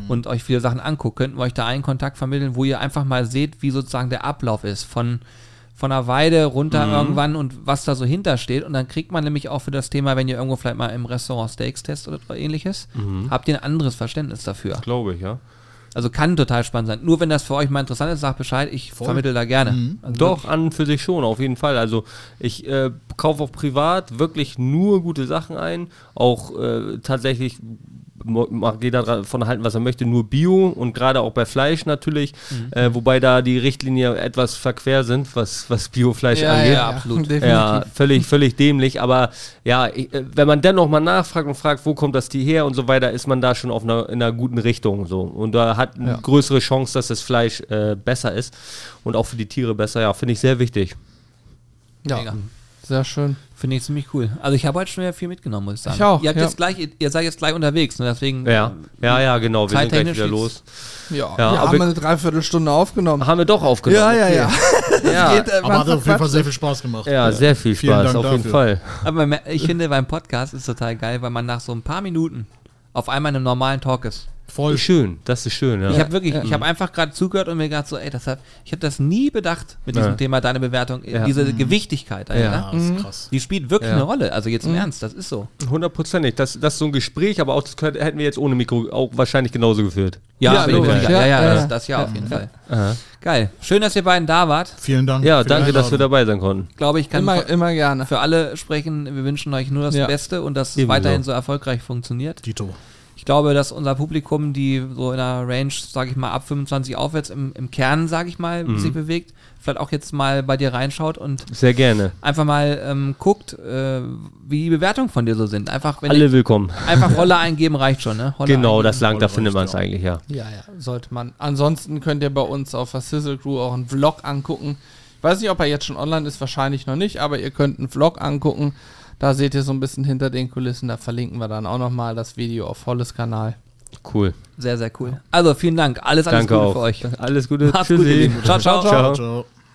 und euch viele Sachen anguckt, könnten wir euch da einen Kontakt vermitteln, wo ihr einfach mal seht, wie sozusagen der Ablauf ist von von der Weide runter irgendwann und was da so hintersteht. Und dann kriegt man nämlich auch für das Thema, wenn ihr irgendwo vielleicht mal im Restaurant Steaks testet oder ähnliches, habt ihr ein anderes Verständnis dafür. Glaube ich, ja. Also kann total spannend sein. Nur wenn das für euch mal interessant ist, sagt Bescheid, ich vermittle da gerne. Also Doch, an und für sich schon, auf jeden Fall. Also ich äh, kaufe auch privat wirklich nur gute Sachen ein. Auch äh, tatsächlich mag jeder davon halten, was er möchte, nur Bio und gerade auch bei Fleisch natürlich, äh, wobei da die Richtlinien etwas verquer sind, was, was Biofleisch angeht. ja, absolut. Definitiv. Ja, völlig, völlig dämlich. Aber ja, ich, äh, wenn man dennoch mal nachfragt und fragt, wo kommt das Tier her und so weiter, ist man da schon auf einer, in einer guten Richtung. So. Und da hat eine Ja. größere Chance, dass das Fleisch äh, besser ist und auch für die Tiere besser. Ja, finde ich sehr wichtig. Ja, Mega. Sehr schön. Finde ich ziemlich cool. Also ich habe heute schon wieder viel mitgenommen, muss ich sagen. Ich auch, Ihr, habt ja. jetzt gleich, ihr, seid jetzt gleich unterwegs, ne? deswegen Ja, ja, ja, genau. Wir sind gleich wieder los. Ja, Ja, wir haben eine Dreiviertelstunde aufgenommen. Haben wir doch aufgenommen. Ja, ja, ja. Ja, Geht, äh, Aber hat auf jeden Fall sehr viel Spaß gemacht. ja sehr viel Vielen Spaß, Dank auf jeden dafür. Fall. Aber ich finde, beim Podcast ist total geil, weil man nach so ein paar Minuten auf einmal in einem normalen Talk ist. Voll. Schön, das ist schön, ja. Ich habe wirklich, ja. ich habe einfach gerade zugehört und mir gedacht so, ey, das hab, ich habe das nie bedacht mit diesem Ja. Thema deine Bewertung, Ja. diese Gewichtigkeit, Alter. Ja. Das ist krass. Die spielt wirklich Ja. eine Rolle. Also jetzt im Ernst, das ist so. Hundertprozentig. Das, das ist so ein Gespräch, aber auch das könnte, hätten wir jetzt ohne Mikro auch wahrscheinlich genauso geführt. Ja, ja, Ja, ja, ja, das, ja. das ja auf jeden Fall. Aha. Geil. Schön, dass ihr beiden da wart. Vielen Dank. Ja, danke, dass wir dabei sein konnten. Ich glaube, ich kann Immer, für, immer gerne. für alle sprechen. Wir wünschen euch nur das Ja. Beste und dass es weiterhin so erfolgreich funktioniert. Dito. Ich glaube, dass unser Publikum, die so in der Range, sage ich mal, ab 25 aufwärts im, im Kern, sage ich mal, Mhm. sich bewegt, vielleicht auch jetzt mal bei dir reinschaut und Sehr gerne. einfach mal ähm, guckt, äh, wie die Bewertungen von dir so sind. Einfach, wenn Alle ihr, willkommen. einfach Rolle eingeben reicht schon, ne? Genau, eingeben. das langt, da findet man es eigentlich, ja. Ja, ja, sollte man. Ansonsten könnt ihr bei uns auf der Sizzle Crew auch einen Vlog angucken. Ich weiß nicht, ob er jetzt schon online ist, wahrscheinlich noch nicht, aber ihr könnt einen Vlog angucken. Da seht ihr so ein bisschen hinter den Kulissen. Da verlinken wir dann auch nochmal das Video auf Volles Kanal. Cool. Sehr, sehr cool. Also vielen Dank. Alles, alles Danke Gute auch. für euch. Alles Gute. Macht's gut, Tschüssi. Lieben. Ciao, ciao. ciao. Ciao.